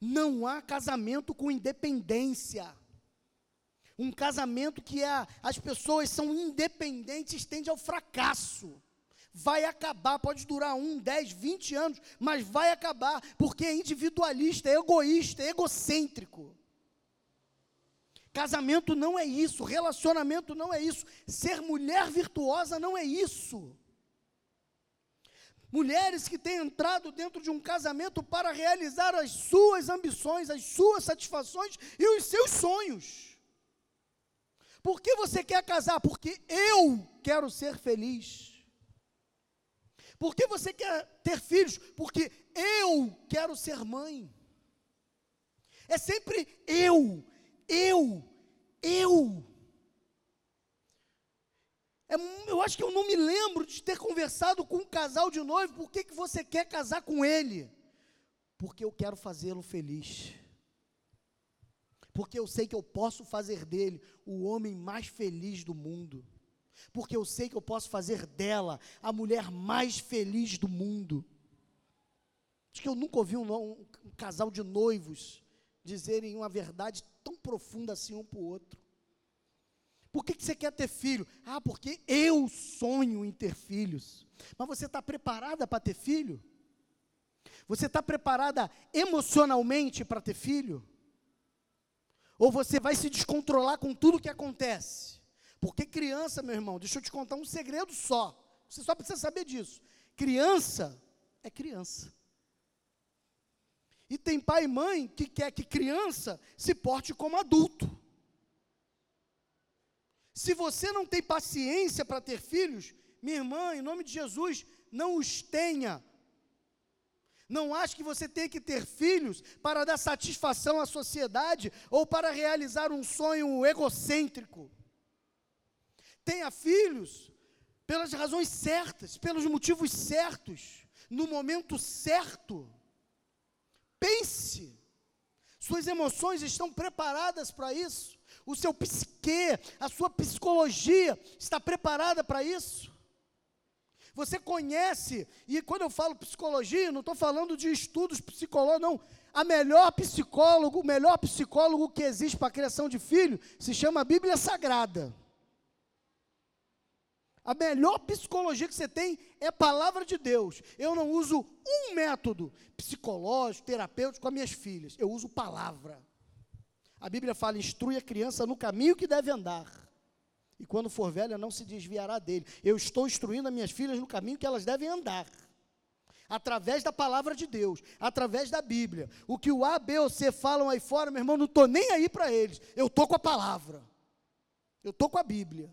Não há casamento com independência. Um casamento que é, as pessoas são independentes tende ao fracasso. Vai acabar, pode durar um, dez, vinte anos, mas vai acabar, porque é individualista, é egoísta, é egocêntrico. Casamento não é isso, relacionamento não é isso, ser mulher virtuosa não é isso. Mulheres que têm entrado dentro de um casamento para realizar as suas ambições, as suas satisfações e os seus sonhos. Por que você quer casar? Porque eu quero ser feliz. Por que você quer ter filhos? Porque eu quero ser mãe. É sempre eu, eu, eu. É, eu acho que eu não me lembro de ter conversado com um casal de noivo, por que, que você quer casar com ele? Porque eu quero fazê-lo feliz. Porque eu sei que eu posso fazer dele o homem mais feliz do mundo. Porque eu sei que eu posso fazer dela a mulher mais feliz do mundo. Acho que eu nunca ouvi um, um, um casal de noivos dizerem uma verdade tão profunda assim um para o outro. Por que, que você quer ter filho? Ah, porque eu sonho em ter filhos. Mas você está preparada para ter filho? Você está preparada emocionalmente para ter filho? Ou você vai se descontrolar com tudo que acontece? Porque criança, meu irmão, deixa eu te contar um segredo só. Você só precisa saber disso. Criança é criança. E tem pai e mãe que quer que criança se porte como adulto. Se você não tem paciência para ter filhos, minha irmã, em nome de Jesus, não os tenha. Não acho que você tem que ter filhos para dar satisfação à sociedade ou para realizar um sonho egocêntrico. Tenha filhos pelas razões certas, pelos motivos certos, no momento certo. Pense. Suas emoções estão preparadas para isso? O seu psique, a sua psicologia está preparada para isso? Você conhece, e quando eu falo psicologia, não estou falando de estudos psicológicos, não. A melhor psicólogo, o melhor psicólogo que existe para a criação de filho se chama Bíblia Sagrada. A melhor psicologia que você tem é a palavra de Deus. Eu não uso um método psicológico, terapêutico com as minhas filhas. Eu uso palavra. A Bíblia fala: instrui a criança no caminho que deve andar. E quando for velha, não se desviará dele. Eu estou instruindo as minhas filhas no caminho que elas devem andar. Através da palavra de Deus, através da Bíblia. O que o A, B ou C falam aí fora, meu irmão, não estou nem aí para eles. Eu estou com a palavra. Eu estou com a Bíblia.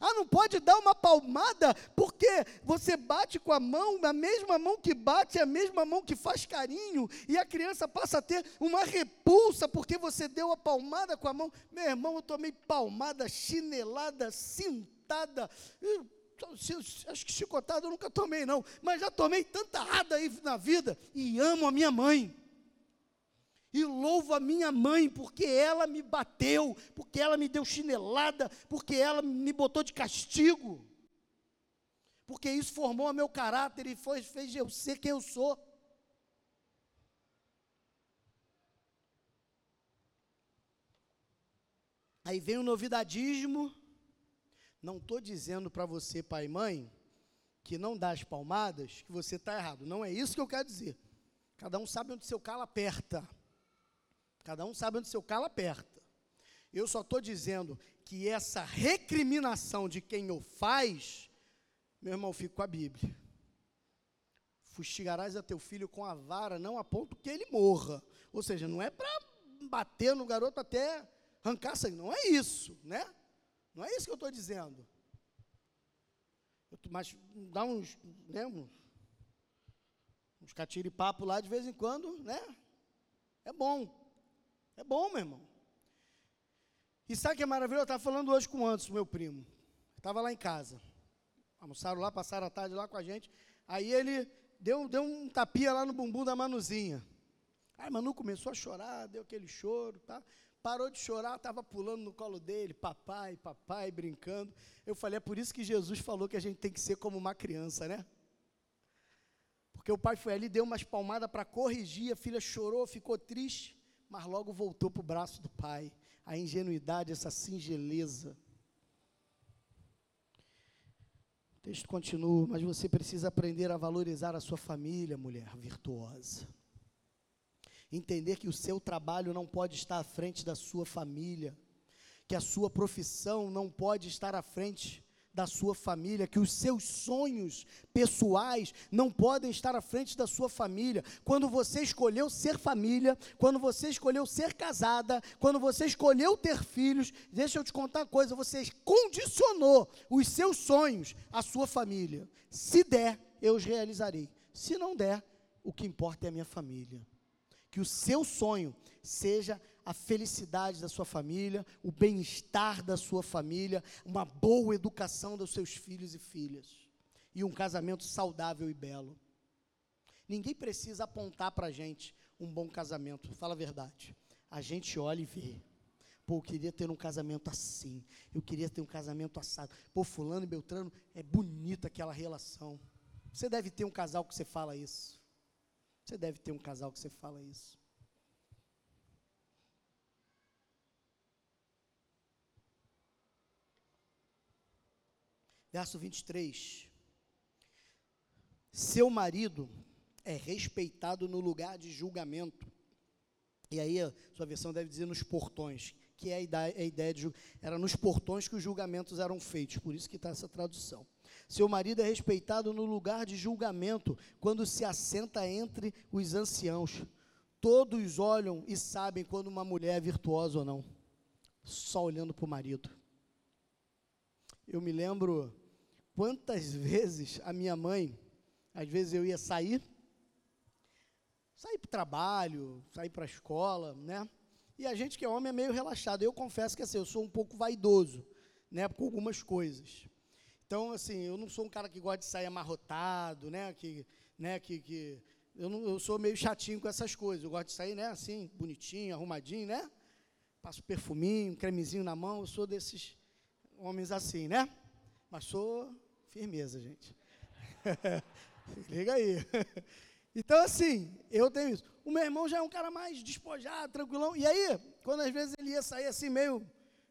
Ah, não pode dar uma palmada porque você bate com a mão, a mesma mão que bate, é a mesma mão que faz carinho, e a criança passa a ter uma repulsa porque você deu a palmada com a mão. Meu irmão, eu tomei palmada, chinelada, cintada. Acho que chicotada eu nunca tomei, não, mas já tomei tanta rada aí na vida e amo a minha mãe e louvo a minha mãe, porque ela me bateu, porque ela me deu chinelada, porque ela me botou de castigo, porque isso formou o meu caráter e foi, fez eu ser quem eu sou. Aí vem o novidadismo. Não estou dizendo para você, pai e mãe, que não dá as palmadas, que você está errado. Não é isso que eu quero dizer. Cada um sabe onde seu calo aperta. Cada um sabe onde seu calo aperta. Eu só estou dizendo que essa recriminação de quem o faz, meu irmão, fico com a Bíblia. Fustigarás a teu filho com a vara, não a ponto que ele morra. Ou seja, não é para bater no garoto até arrancar sangue. Não é isso, né? Não é isso que eu estou dizendo. Mas dá uns, né, uns catiripapo lá de vez em quando, né? É bom. É bom, meu irmão. E sabe o que é maravilhoso? Eu estava falando hoje com o Anderson, meu primo. Estava lá em casa. Almoçaram lá, passaram a tarde lá com a gente. Aí ele deu, deu um tapinha lá no bumbum da Manuzinha. Aí Manu começou a chorar, deu aquele choro, tá? Parou de chorar, estava pulando no colo dele, papai, papai, brincando. Eu falei, é por isso que Jesus falou que a gente tem que ser como uma criança, né? Porque o pai foi ali, deu umas palmadas para corrigir, a filha chorou, ficou triste, mas logo voltou para o braço do pai a ingenuidade, essa singeleza. O texto continua, mas você precisa aprender a valorizar a sua família, mulher virtuosa. Entender que o seu trabalho não pode estar à frente da sua família, que a sua profissão não pode estar à frente da sua família, que os seus sonhos pessoais não podem estar à frente da sua família. Quando você escolheu ser família, quando você escolheu ser casada, quando você escolheu ter filhos, deixa eu te contar uma coisa, você condicionou os seus sonhos à sua família. Se der, eu os realizarei. Se não der, o que importa é a minha família. Que o seu sonho seja a felicidade da sua família, o bem-estar da sua família, uma boa educação dos seus filhos e filhas, e um casamento saudável e belo. Ninguém precisa apontar para a gente um bom casamento, fala a verdade. A gente olha e vê. Pô, eu queria ter um casamento assim. Eu queria ter um casamento assado. Pô, fulano e Beltrano, é bonita aquela relação. Você deve ter um casal que você fala isso. Você deve ter um casal que você fala isso. Verso 23. Seu marido é respeitado no lugar de julgamento. E aí, a sua versão deve dizer nos portões, que é a ideia, a ideia de era nos portões que os julgamentos eram feitos, por isso que está essa tradução. Seu marido é respeitado no lugar de julgamento, quando se assenta entre os anciãos. Todos olham e sabem quando uma mulher é virtuosa ou não, só olhando para o marido. Eu me lembro Quantas vezes a minha mãe, às vezes eu ia sair, sair para o trabalho, sair para a escola, né? E a gente que é homem é meio relaxado. Eu confesso que assim, eu sou um pouco vaidoso, né, com algumas coisas. Então, assim, eu não sou um cara que gosta de sair amarrotado, né, que, né, que, que eu, não, eu sou meio chatinho com essas coisas. Eu gosto de sair, né, assim, bonitinho, arrumadinho, né? Passo perfuminho, cremezinho na mão. Eu sou desses homens assim, né? Mas sou Firmeza, gente. Liga aí. Então, assim, eu tenho isso. O meu irmão já é um cara mais despojado, tranquilão. E aí, quando às vezes ele ia sair assim, meio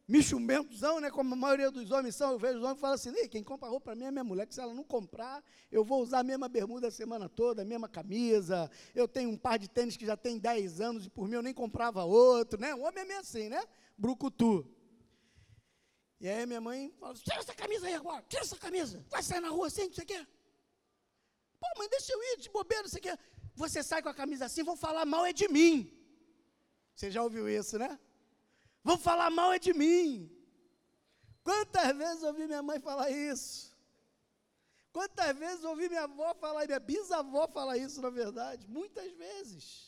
michumbentozão, né? Como a maioria dos homens são, eu vejo os homens e falo assim: quem compra roupa para mim é minha mulher, que se ela não comprar, eu vou usar a mesma bermuda a semana toda, a mesma camisa. Eu tenho um par de tênis que já tem 10 anos e por mim eu nem comprava outro, né? O homem é meio assim, né? Brucutu. E aí minha mãe fala, tira essa camisa aí agora, tira essa camisa, vai sair na rua assim, sei o quê. Pô, mãe, deixa eu ir de bobeira, o quê. Você sai com a camisa assim, vão falar mal é de mim. Você já ouviu isso, né? Vão falar mal é de mim. Quantas vezes ouvi minha mãe falar isso? Quantas vezes ouvi minha avó falar, minha bisavó falar isso, na verdade? Muitas vezes.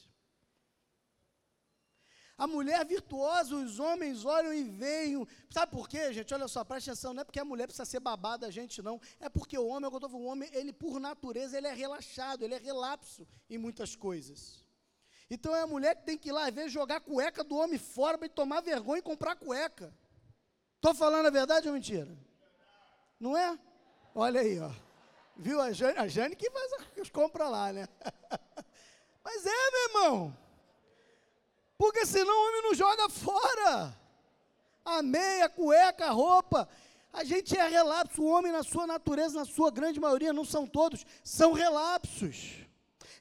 A mulher virtuosa, os homens olham e veem. Sabe por quê, gente? Olha só, presta atenção, não é porque a mulher precisa ser babada a gente, não. É porque o homem, é eu estou falando, o homem, ele por natureza, ele é relaxado, ele é relapso em muitas coisas. Então é a mulher que tem que ir lá, às vezes, jogar a cueca do homem fora para tomar vergonha e comprar cueca. Estou falando a verdade ou mentira? Não é? Olha aí, ó. Viu a Jane, a Jane que faz as compras lá, né? Mas é, meu irmão. Porque senão o homem não joga fora. a meia, a cueca, a roupa. A gente é relapso. O homem, na sua natureza, na sua grande maioria, não são todos, são relapsos.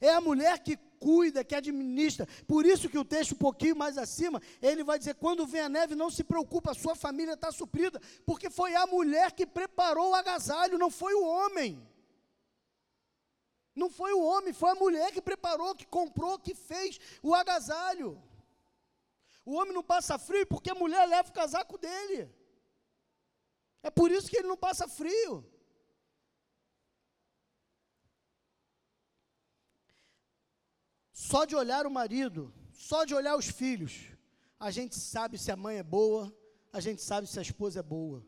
É a mulher que cuida, que administra. Por isso que o texto, um pouquinho mais acima, ele vai dizer: quando vem a neve, não se preocupa, a sua família está suprida, porque foi a mulher que preparou o agasalho, não foi o homem. Não foi o homem, foi a mulher que preparou, que comprou, que fez o agasalho. O homem não passa frio porque a mulher leva o casaco dele. É por isso que ele não passa frio. Só de olhar o marido, só de olhar os filhos, a gente sabe se a mãe é boa, a gente sabe se a esposa é boa.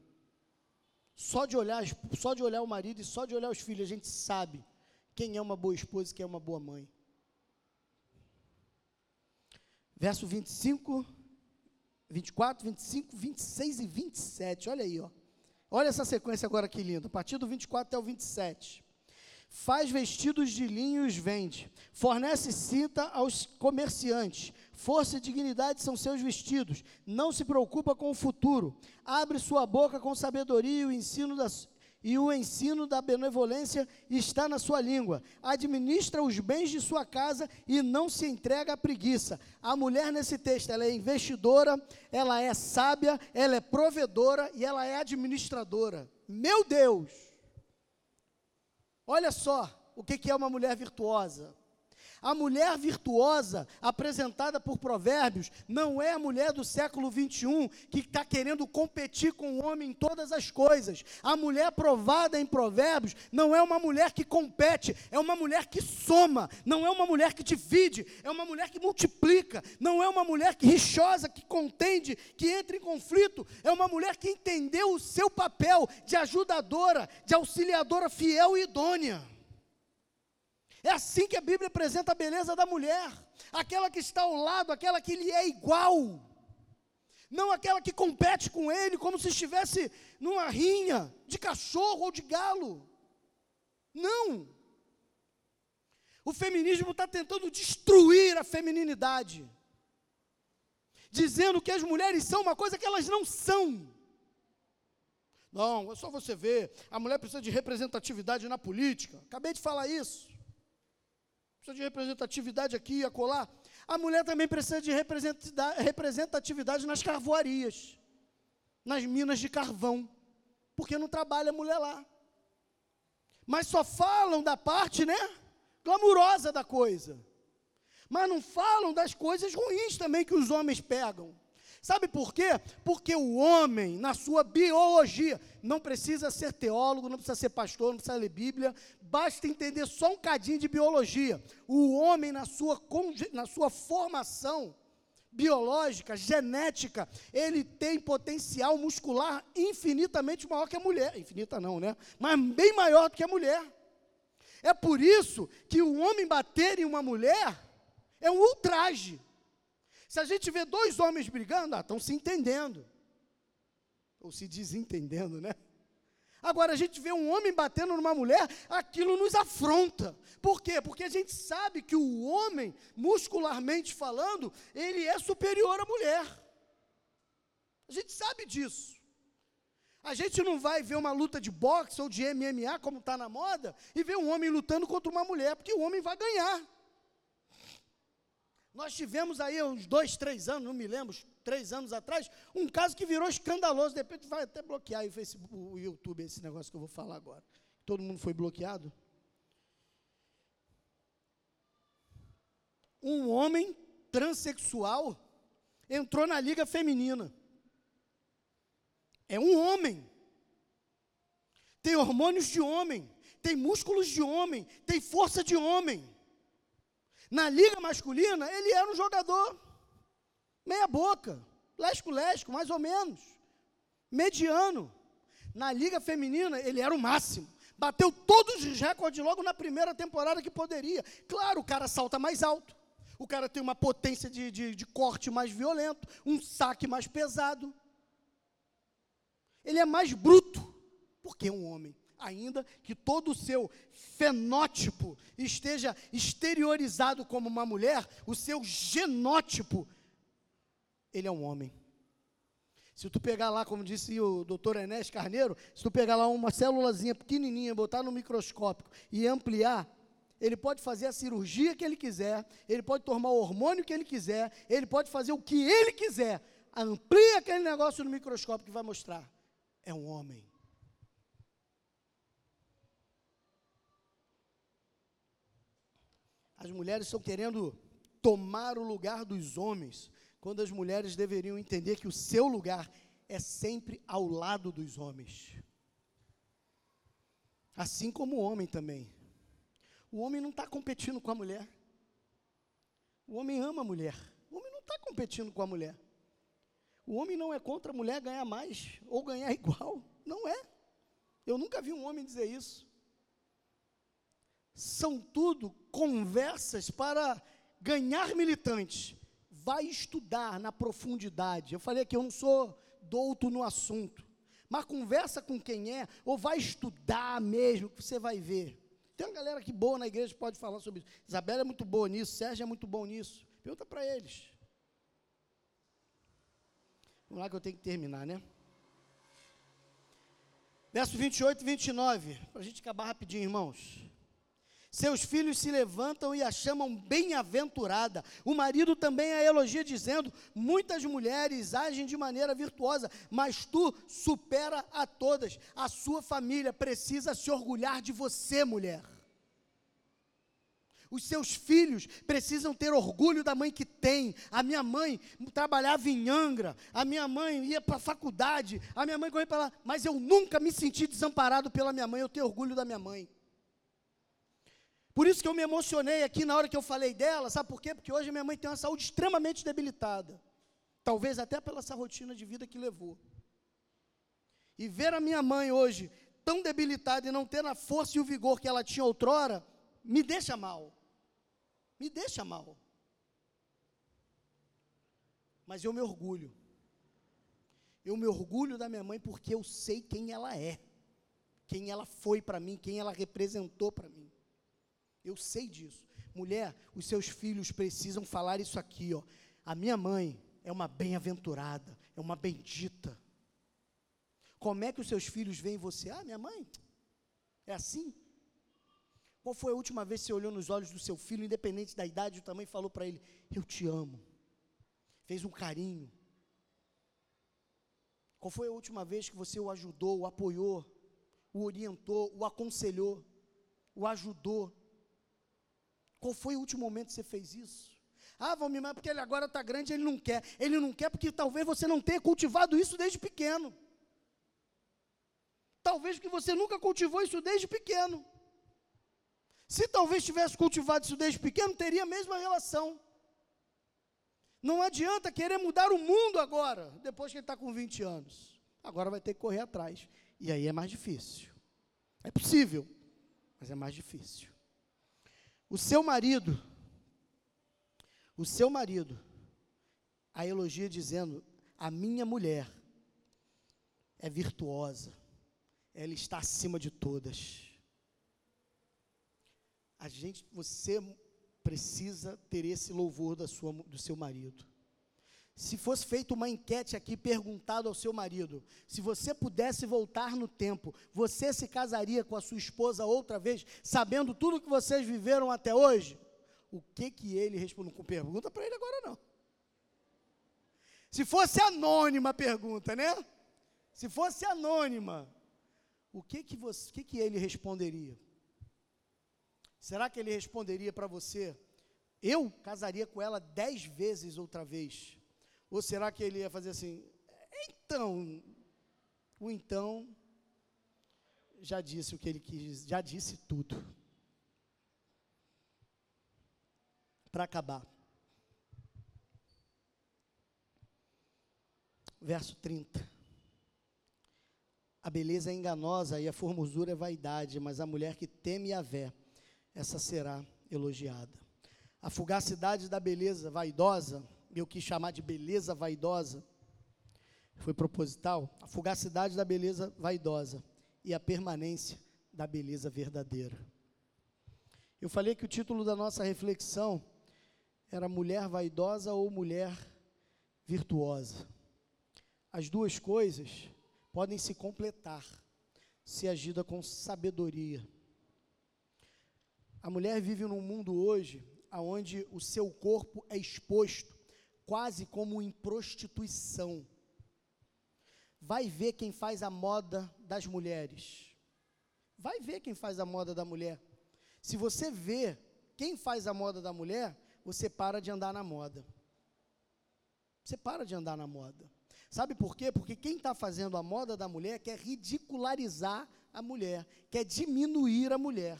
Só de olhar, só de olhar o marido e só de olhar os filhos, a gente sabe quem é uma boa esposa e quem é uma boa mãe. Verso 25, 24, 25, 26 e 27. Olha aí, ó. Olha essa sequência agora que linda. A partir do 24 até o 27. Faz vestidos de linho e os vende. Fornece cinta aos comerciantes. Força e dignidade são seus vestidos. Não se preocupa com o futuro. Abre sua boca com sabedoria e o ensino das, e o ensino da benevolência está na sua língua. Administra os bens de sua casa e não se entrega à preguiça. A mulher nesse texto, ela é investidora, ela é sábia, ela é provedora e ela é administradora. Meu Deus! Olha só o que é uma mulher virtuosa. A mulher virtuosa, apresentada por Provérbios, não é a mulher do século 21 que está querendo competir com o homem em todas as coisas. A mulher provada em Provérbios não é uma mulher que compete, é uma mulher que soma, não é uma mulher que divide, é uma mulher que multiplica, não é uma mulher que rixosa, que contende, que entra em conflito, é uma mulher que entendeu o seu papel de ajudadora, de auxiliadora fiel e idônea. É assim que a Bíblia apresenta a beleza da mulher, aquela que está ao lado, aquela que lhe é igual, não aquela que compete com ele como se estivesse numa rinha de cachorro ou de galo. Não. O feminismo está tentando destruir a femininidade, dizendo que as mulheres são uma coisa que elas não são. Não, é só você ver, a mulher precisa de representatividade na política. Acabei de falar isso precisa de representatividade aqui e acolá. A mulher também precisa de representatividade nas carvoarias, nas minas de carvão, porque não trabalha a mulher lá. Mas só falam da parte, né, glamurosa da coisa. Mas não falam das coisas ruins também que os homens pegam. Sabe por quê? Porque o homem, na sua biologia, não precisa ser teólogo, não precisa ser pastor, não precisa ler Bíblia, basta entender só um cadinho de biologia. O homem, na sua, na sua formação biológica, genética, ele tem potencial muscular infinitamente maior que a mulher. Infinita não, né? Mas bem maior do que a mulher. É por isso que o homem bater em uma mulher é um ultraje. Se a gente vê dois homens brigando, ah, estão se entendendo. Ou se desentendendo, né? Agora, a gente vê um homem batendo numa mulher, aquilo nos afronta. Por quê? Porque a gente sabe que o homem, muscularmente falando, ele é superior à mulher. A gente sabe disso. A gente não vai ver uma luta de boxe ou de MMA, como está na moda, e ver um homem lutando contra uma mulher, porque o homem vai ganhar. Nós tivemos aí uns dois, três anos, não me lembro, três anos atrás, um caso que virou escandaloso. De repente vai até bloquear o Facebook, o YouTube, esse negócio que eu vou falar agora. Todo mundo foi bloqueado. Um homem transexual entrou na liga feminina. É um homem. Tem hormônios de homem, tem músculos de homem, tem força de homem. Na liga masculina, ele era um jogador meia boca, lesco-lesco, mais ou menos, mediano. Na liga feminina, ele era o máximo. Bateu todos os recordes logo na primeira temporada que poderia. Claro, o cara salta mais alto. O cara tem uma potência de, de, de corte mais violento, um saque mais pesado. Ele é mais bruto, porque é um homem ainda que todo o seu fenótipo esteja exteriorizado como uma mulher, o seu genótipo, ele é um homem. Se tu pegar lá, como disse o doutor Enes Carneiro, se tu pegar lá uma célulazinha pequenininha, botar no microscópio e ampliar, ele pode fazer a cirurgia que ele quiser, ele pode tomar o hormônio que ele quiser, ele pode fazer o que ele quiser. Amplia aquele negócio no microscópio que vai mostrar. É um homem. As mulheres estão querendo tomar o lugar dos homens, quando as mulheres deveriam entender que o seu lugar é sempre ao lado dos homens. Assim como o homem também. O homem não está competindo com a mulher. O homem ama a mulher. O homem não está competindo com a mulher. O homem não é contra a mulher ganhar mais ou ganhar igual. Não é. Eu nunca vi um homem dizer isso. São tudo conversas para ganhar militantes. Vai estudar na profundidade. Eu falei que eu não sou douto no assunto. Mas conversa com quem é, ou vai estudar mesmo, que você vai ver. Tem uma galera que boa na igreja que pode falar sobre isso. Isabela é muito boa nisso, Sérgio é muito bom nisso. Pergunta para eles. Vamos lá que eu tenho que terminar, né? Verso 28 e 29, para a gente acabar rapidinho, irmãos. Seus filhos se levantam e a chamam bem-aventurada. O marido também a elogia, dizendo: Muitas mulheres agem de maneira virtuosa, mas tu supera a todas. A sua família precisa se orgulhar de você, mulher. Os seus filhos precisam ter orgulho da mãe que tem. A minha mãe trabalhava em Angra, a minha mãe ia para a faculdade, a minha mãe corria para lá, mas eu nunca me senti desamparado pela minha mãe, eu tenho orgulho da minha mãe. Por isso que eu me emocionei aqui na hora que eu falei dela, sabe por quê? Porque hoje minha mãe tem uma saúde extremamente debilitada. Talvez até pela essa rotina de vida que levou. E ver a minha mãe hoje tão debilitada e não ter a força e o vigor que ela tinha outrora, me deixa mal. Me deixa mal. Mas eu me orgulho. Eu me orgulho da minha mãe porque eu sei quem ela é. Quem ela foi para mim, quem ela representou para mim. Eu sei disso. Mulher, os seus filhos precisam falar isso aqui, ó. A minha mãe é uma bem-aventurada, é uma bendita. Como é que os seus filhos veem você? Ah, minha mãe é assim. Qual foi a última vez que você olhou nos olhos do seu filho, independente da idade, e falou para ele: Eu te amo. Fez um carinho. Qual foi a última vez que você o ajudou, o apoiou, o orientou, o aconselhou, o ajudou? Qual foi o último momento que você fez isso? Ah, Valmir, mas porque ele agora está grande, ele não quer. Ele não quer porque talvez você não tenha cultivado isso desde pequeno. Talvez porque você nunca cultivou isso desde pequeno. Se talvez tivesse cultivado isso desde pequeno, teria a mesma relação. Não adianta querer mudar o mundo agora, depois que ele está com 20 anos. Agora vai ter que correr atrás. E aí é mais difícil. É possível, mas é mais difícil. O seu marido, o seu marido, a elogia dizendo: a minha mulher é virtuosa, ela está acima de todas. A gente, você precisa ter esse louvor da sua, do seu marido. Se fosse feita uma enquete aqui, perguntado ao seu marido, se você pudesse voltar no tempo, você se casaria com a sua esposa outra vez, sabendo tudo que vocês viveram até hoje? O que que ele respondeu? Com pergunta para ele agora não. Se fosse anônima a pergunta, né? Se fosse anônima, o que que você, o que que ele responderia? Será que ele responderia para você? Eu casaria com ela dez vezes outra vez. Ou será que ele ia fazer assim? Então, o então já disse o que ele quis, já disse tudo. Para acabar. Verso 30. A beleza é enganosa e a formosura é vaidade, mas a mulher que teme a vé, essa será elogiada. A fugacidade da beleza vaidosa eu quis chamar de beleza vaidosa, foi proposital, a fugacidade da beleza vaidosa e a permanência da beleza verdadeira. Eu falei que o título da nossa reflexão era Mulher Vaidosa ou Mulher Virtuosa. as duas coisas podem se completar se agida com sabedoria. A mulher vive num mundo hoje onde o seu corpo é exposto quase como em prostituição. Vai ver quem faz a moda das mulheres. Vai ver quem faz a moda da mulher. Se você vê quem faz a moda da mulher, você para de andar na moda. Você para de andar na moda. Sabe por quê? Porque quem está fazendo a moda da mulher quer ridicularizar a mulher, quer diminuir a mulher.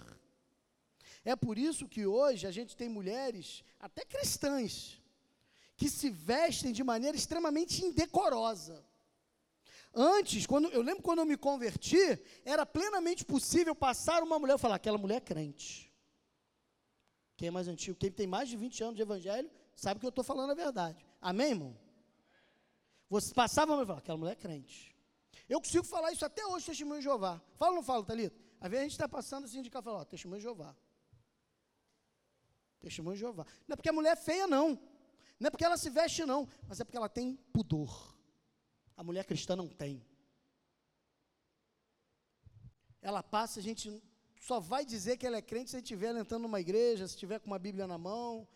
É por isso que hoje a gente tem mulheres, até cristãs, que se vestem de maneira extremamente indecorosa. Antes, quando eu lembro quando eu me converti, era plenamente possível passar uma mulher e falar: aquela mulher é crente. Quem é mais antigo, quem tem mais de 20 anos de evangelho, sabe que eu estou falando a verdade. Amém, irmão? Você passava uma e falava: aquela mulher é crente. Eu consigo falar isso até hoje, testemunho de Jeová. Fala ou não fala, Thalita? Às vezes a gente está passando assim de cá e fala: ó, testemunho de Jeová. Testemunho de Jeová. Não é porque a mulher é feia, não. Não é porque ela se veste, não. Mas é porque ela tem pudor. A mulher cristã não tem. Ela passa, a gente só vai dizer que ela é crente se estiver entrando numa igreja, se estiver com uma Bíblia na mão.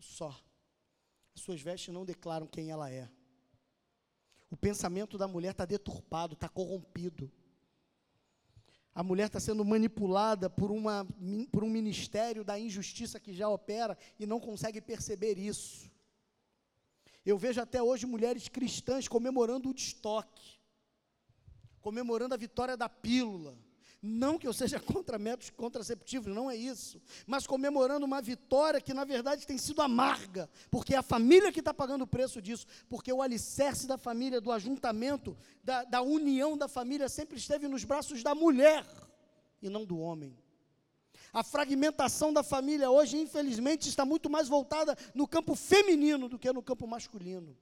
Só. As suas vestes não declaram quem ela é. O pensamento da mulher está deturpado, está corrompido. A mulher está sendo manipulada por, uma, por um ministério da injustiça que já opera e não consegue perceber isso. Eu vejo até hoje mulheres cristãs comemorando o estoque, comemorando a vitória da pílula. Não que eu seja contra métodos contraceptivos, não é isso. Mas comemorando uma vitória que, na verdade, tem sido amarga, porque é a família que está pagando o preço disso, porque o alicerce da família, do ajuntamento, da, da união da família, sempre esteve nos braços da mulher e não do homem. A fragmentação da família hoje, infelizmente, está muito mais voltada no campo feminino do que no campo masculino.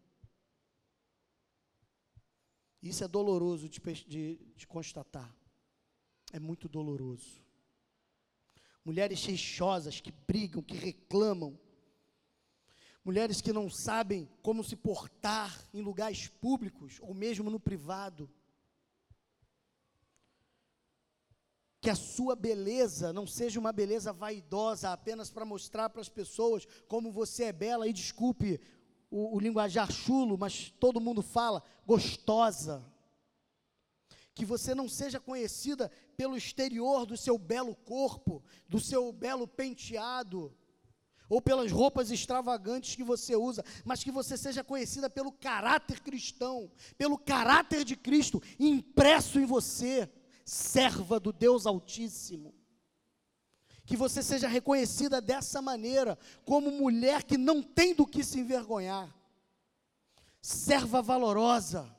Isso é doloroso de, de, de constatar. É muito doloroso. Mulheres rechosas que brigam, que reclamam. Mulheres que não sabem como se portar em lugares públicos ou mesmo no privado. que a sua beleza não seja uma beleza vaidosa apenas para mostrar para as pessoas como você é bela, e desculpe o, o linguajar chulo, mas todo mundo fala, gostosa. Que você não seja conhecida pelo exterior do seu belo corpo, do seu belo penteado, ou pelas roupas extravagantes que você usa, mas que você seja conhecida pelo caráter cristão, pelo caráter de Cristo impresso em você serva do Deus Altíssimo. Que você seja reconhecida dessa maneira, como mulher que não tem do que se envergonhar, serva valorosa.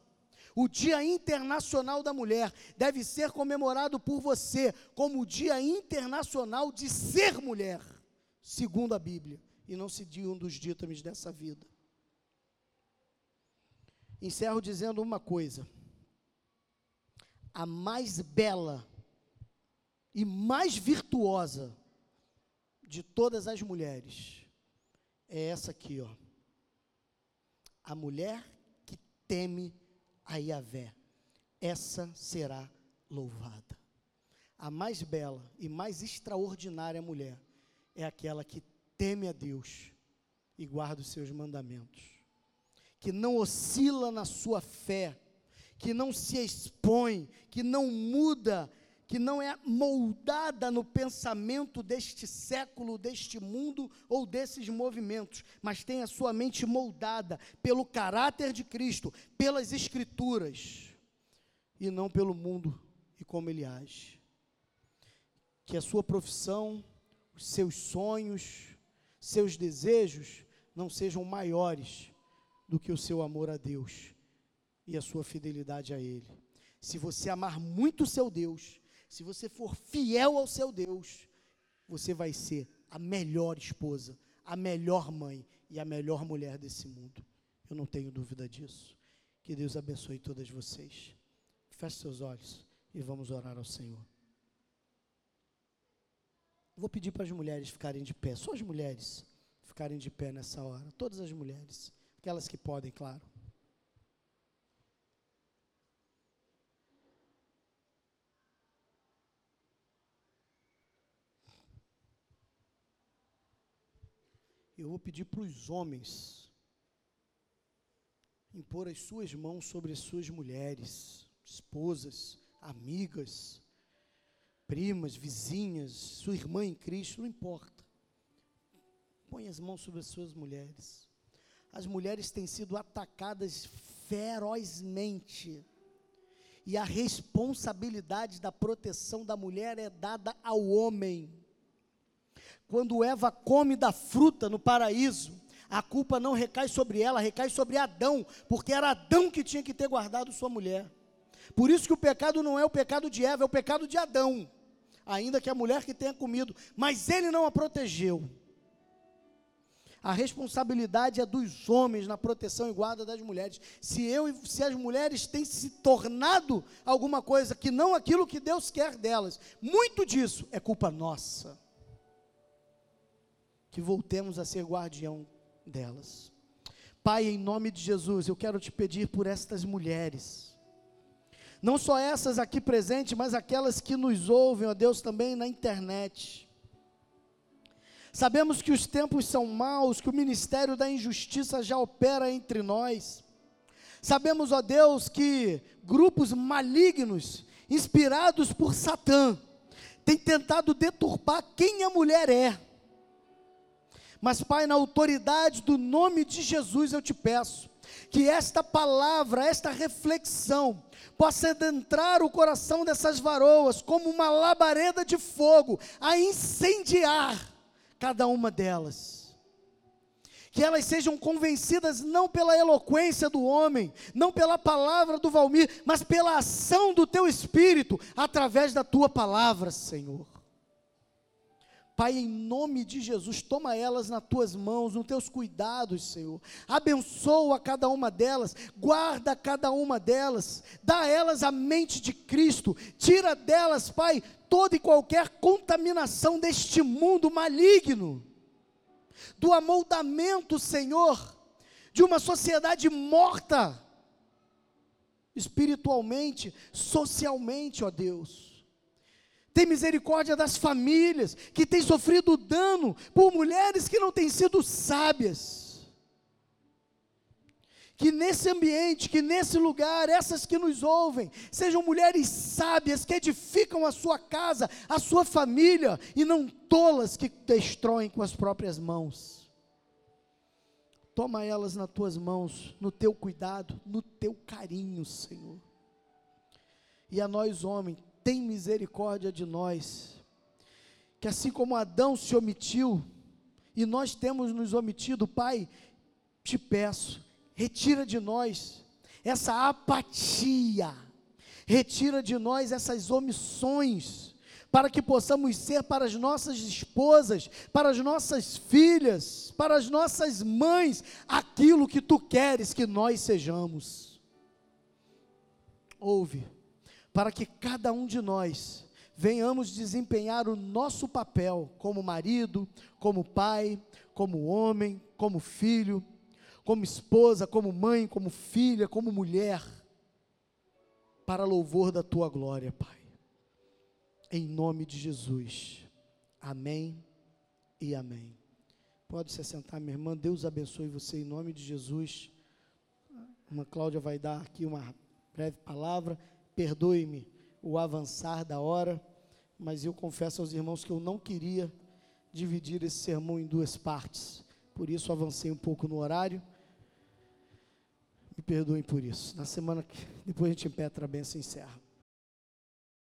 O Dia Internacional da Mulher deve ser comemorado por você como o Dia Internacional de Ser Mulher, segundo a Bíblia, e não se um dos dítames dessa vida. Encerro dizendo uma coisa a mais bela e mais virtuosa de todas as mulheres é essa aqui, ó. A mulher que teme a Yahvé, essa será louvada. A mais bela e mais extraordinária mulher é aquela que teme a Deus e guarda os seus mandamentos, que não oscila na sua fé, que não se expõe, que não muda, que não é moldada no pensamento deste século, deste mundo ou desses movimentos, mas tem a sua mente moldada pelo caráter de Cristo, pelas Escrituras, e não pelo mundo e como ele age. Que a sua profissão, os seus sonhos, seus desejos não sejam maiores do que o seu amor a Deus e a sua fidelidade a Ele. Se você amar muito o seu Deus, se você for fiel ao seu Deus, você vai ser a melhor esposa, a melhor mãe e a melhor mulher desse mundo. Eu não tenho dúvida disso. Que Deus abençoe todas vocês. Feche seus olhos e vamos orar ao Senhor. Vou pedir para as mulheres ficarem de pé, só as mulheres ficarem de pé nessa hora, todas as mulheres, aquelas que podem, claro. Eu vou pedir para os homens impor as suas mãos sobre as suas mulheres, esposas, amigas, primas, vizinhas, sua irmã em Cristo, não importa. Põe as mãos sobre as suas mulheres. As mulheres têm sido atacadas ferozmente. E a responsabilidade da proteção da mulher é dada ao homem. Quando Eva come da fruta no paraíso, a culpa não recai sobre ela, recai sobre Adão, porque era Adão que tinha que ter guardado sua mulher. Por isso que o pecado não é o pecado de Eva, é o pecado de Adão. Ainda que a mulher que tenha comido, mas ele não a protegeu. A responsabilidade é dos homens na proteção e guarda das mulheres. Se eu se as mulheres têm se tornado alguma coisa que não aquilo que Deus quer delas, muito disso é culpa nossa. Que voltemos a ser guardião delas. Pai, em nome de Jesus, eu quero te pedir por estas mulheres. Não só essas aqui presentes, mas aquelas que nos ouvem, ó Deus, também na internet Sabemos que os tempos são maus, que o ministério da injustiça já opera entre nós. Sabemos, ó Deus, que grupos malignos, inspirados por Satã, têm tentado deturpar quem a mulher é. Mas, Pai, na autoridade do nome de Jesus, eu te peço que esta palavra, esta reflexão, possa adentrar o coração dessas varoas como uma labareda de fogo a incendiar cada uma delas. Que elas sejam convencidas não pela eloquência do homem, não pela palavra do Valmir, mas pela ação do teu espírito, através da tua palavra, Senhor. Pai, em nome de Jesus, toma elas nas tuas mãos, nos teus cuidados, Senhor. Abençoa cada uma delas, guarda cada uma delas, dá a elas a mente de Cristo, tira delas, Pai, toda e qualquer contaminação deste mundo maligno, do amoldamento, Senhor, de uma sociedade morta, espiritualmente, socialmente, ó Deus tem misericórdia das famílias que têm sofrido dano por mulheres que não têm sido sábias. Que nesse ambiente, que nesse lugar, essas que nos ouvem, sejam mulheres sábias que edificam a sua casa, a sua família, e não tolas que destroem com as próprias mãos. Toma elas nas tuas mãos, no teu cuidado, no teu carinho, Senhor. E a nós, homens, tem misericórdia de nós. Que assim como Adão se omitiu, e nós temos nos omitido, Pai, te peço, retira de nós essa apatia, retira de nós essas omissões, para que possamos ser para as nossas esposas, para as nossas filhas, para as nossas mães, aquilo que tu queres que nós sejamos. Ouve para que cada um de nós venhamos desempenhar o nosso papel como marido, como pai, como homem, como filho, como esposa, como mãe, como filha, como mulher, para louvor da tua glória, Pai. Em nome de Jesus. Amém e amém. Pode se sentar, minha irmã. Deus abençoe você em nome de Jesus. Uma Cláudia vai dar aqui uma breve palavra perdoe-me o avançar da hora, mas eu confesso aos irmãos que eu não queria dividir esse sermão em duas partes, por isso avancei um pouco no horário. Me perdoem por isso. Na semana que depois a gente impetra a benção e encerra.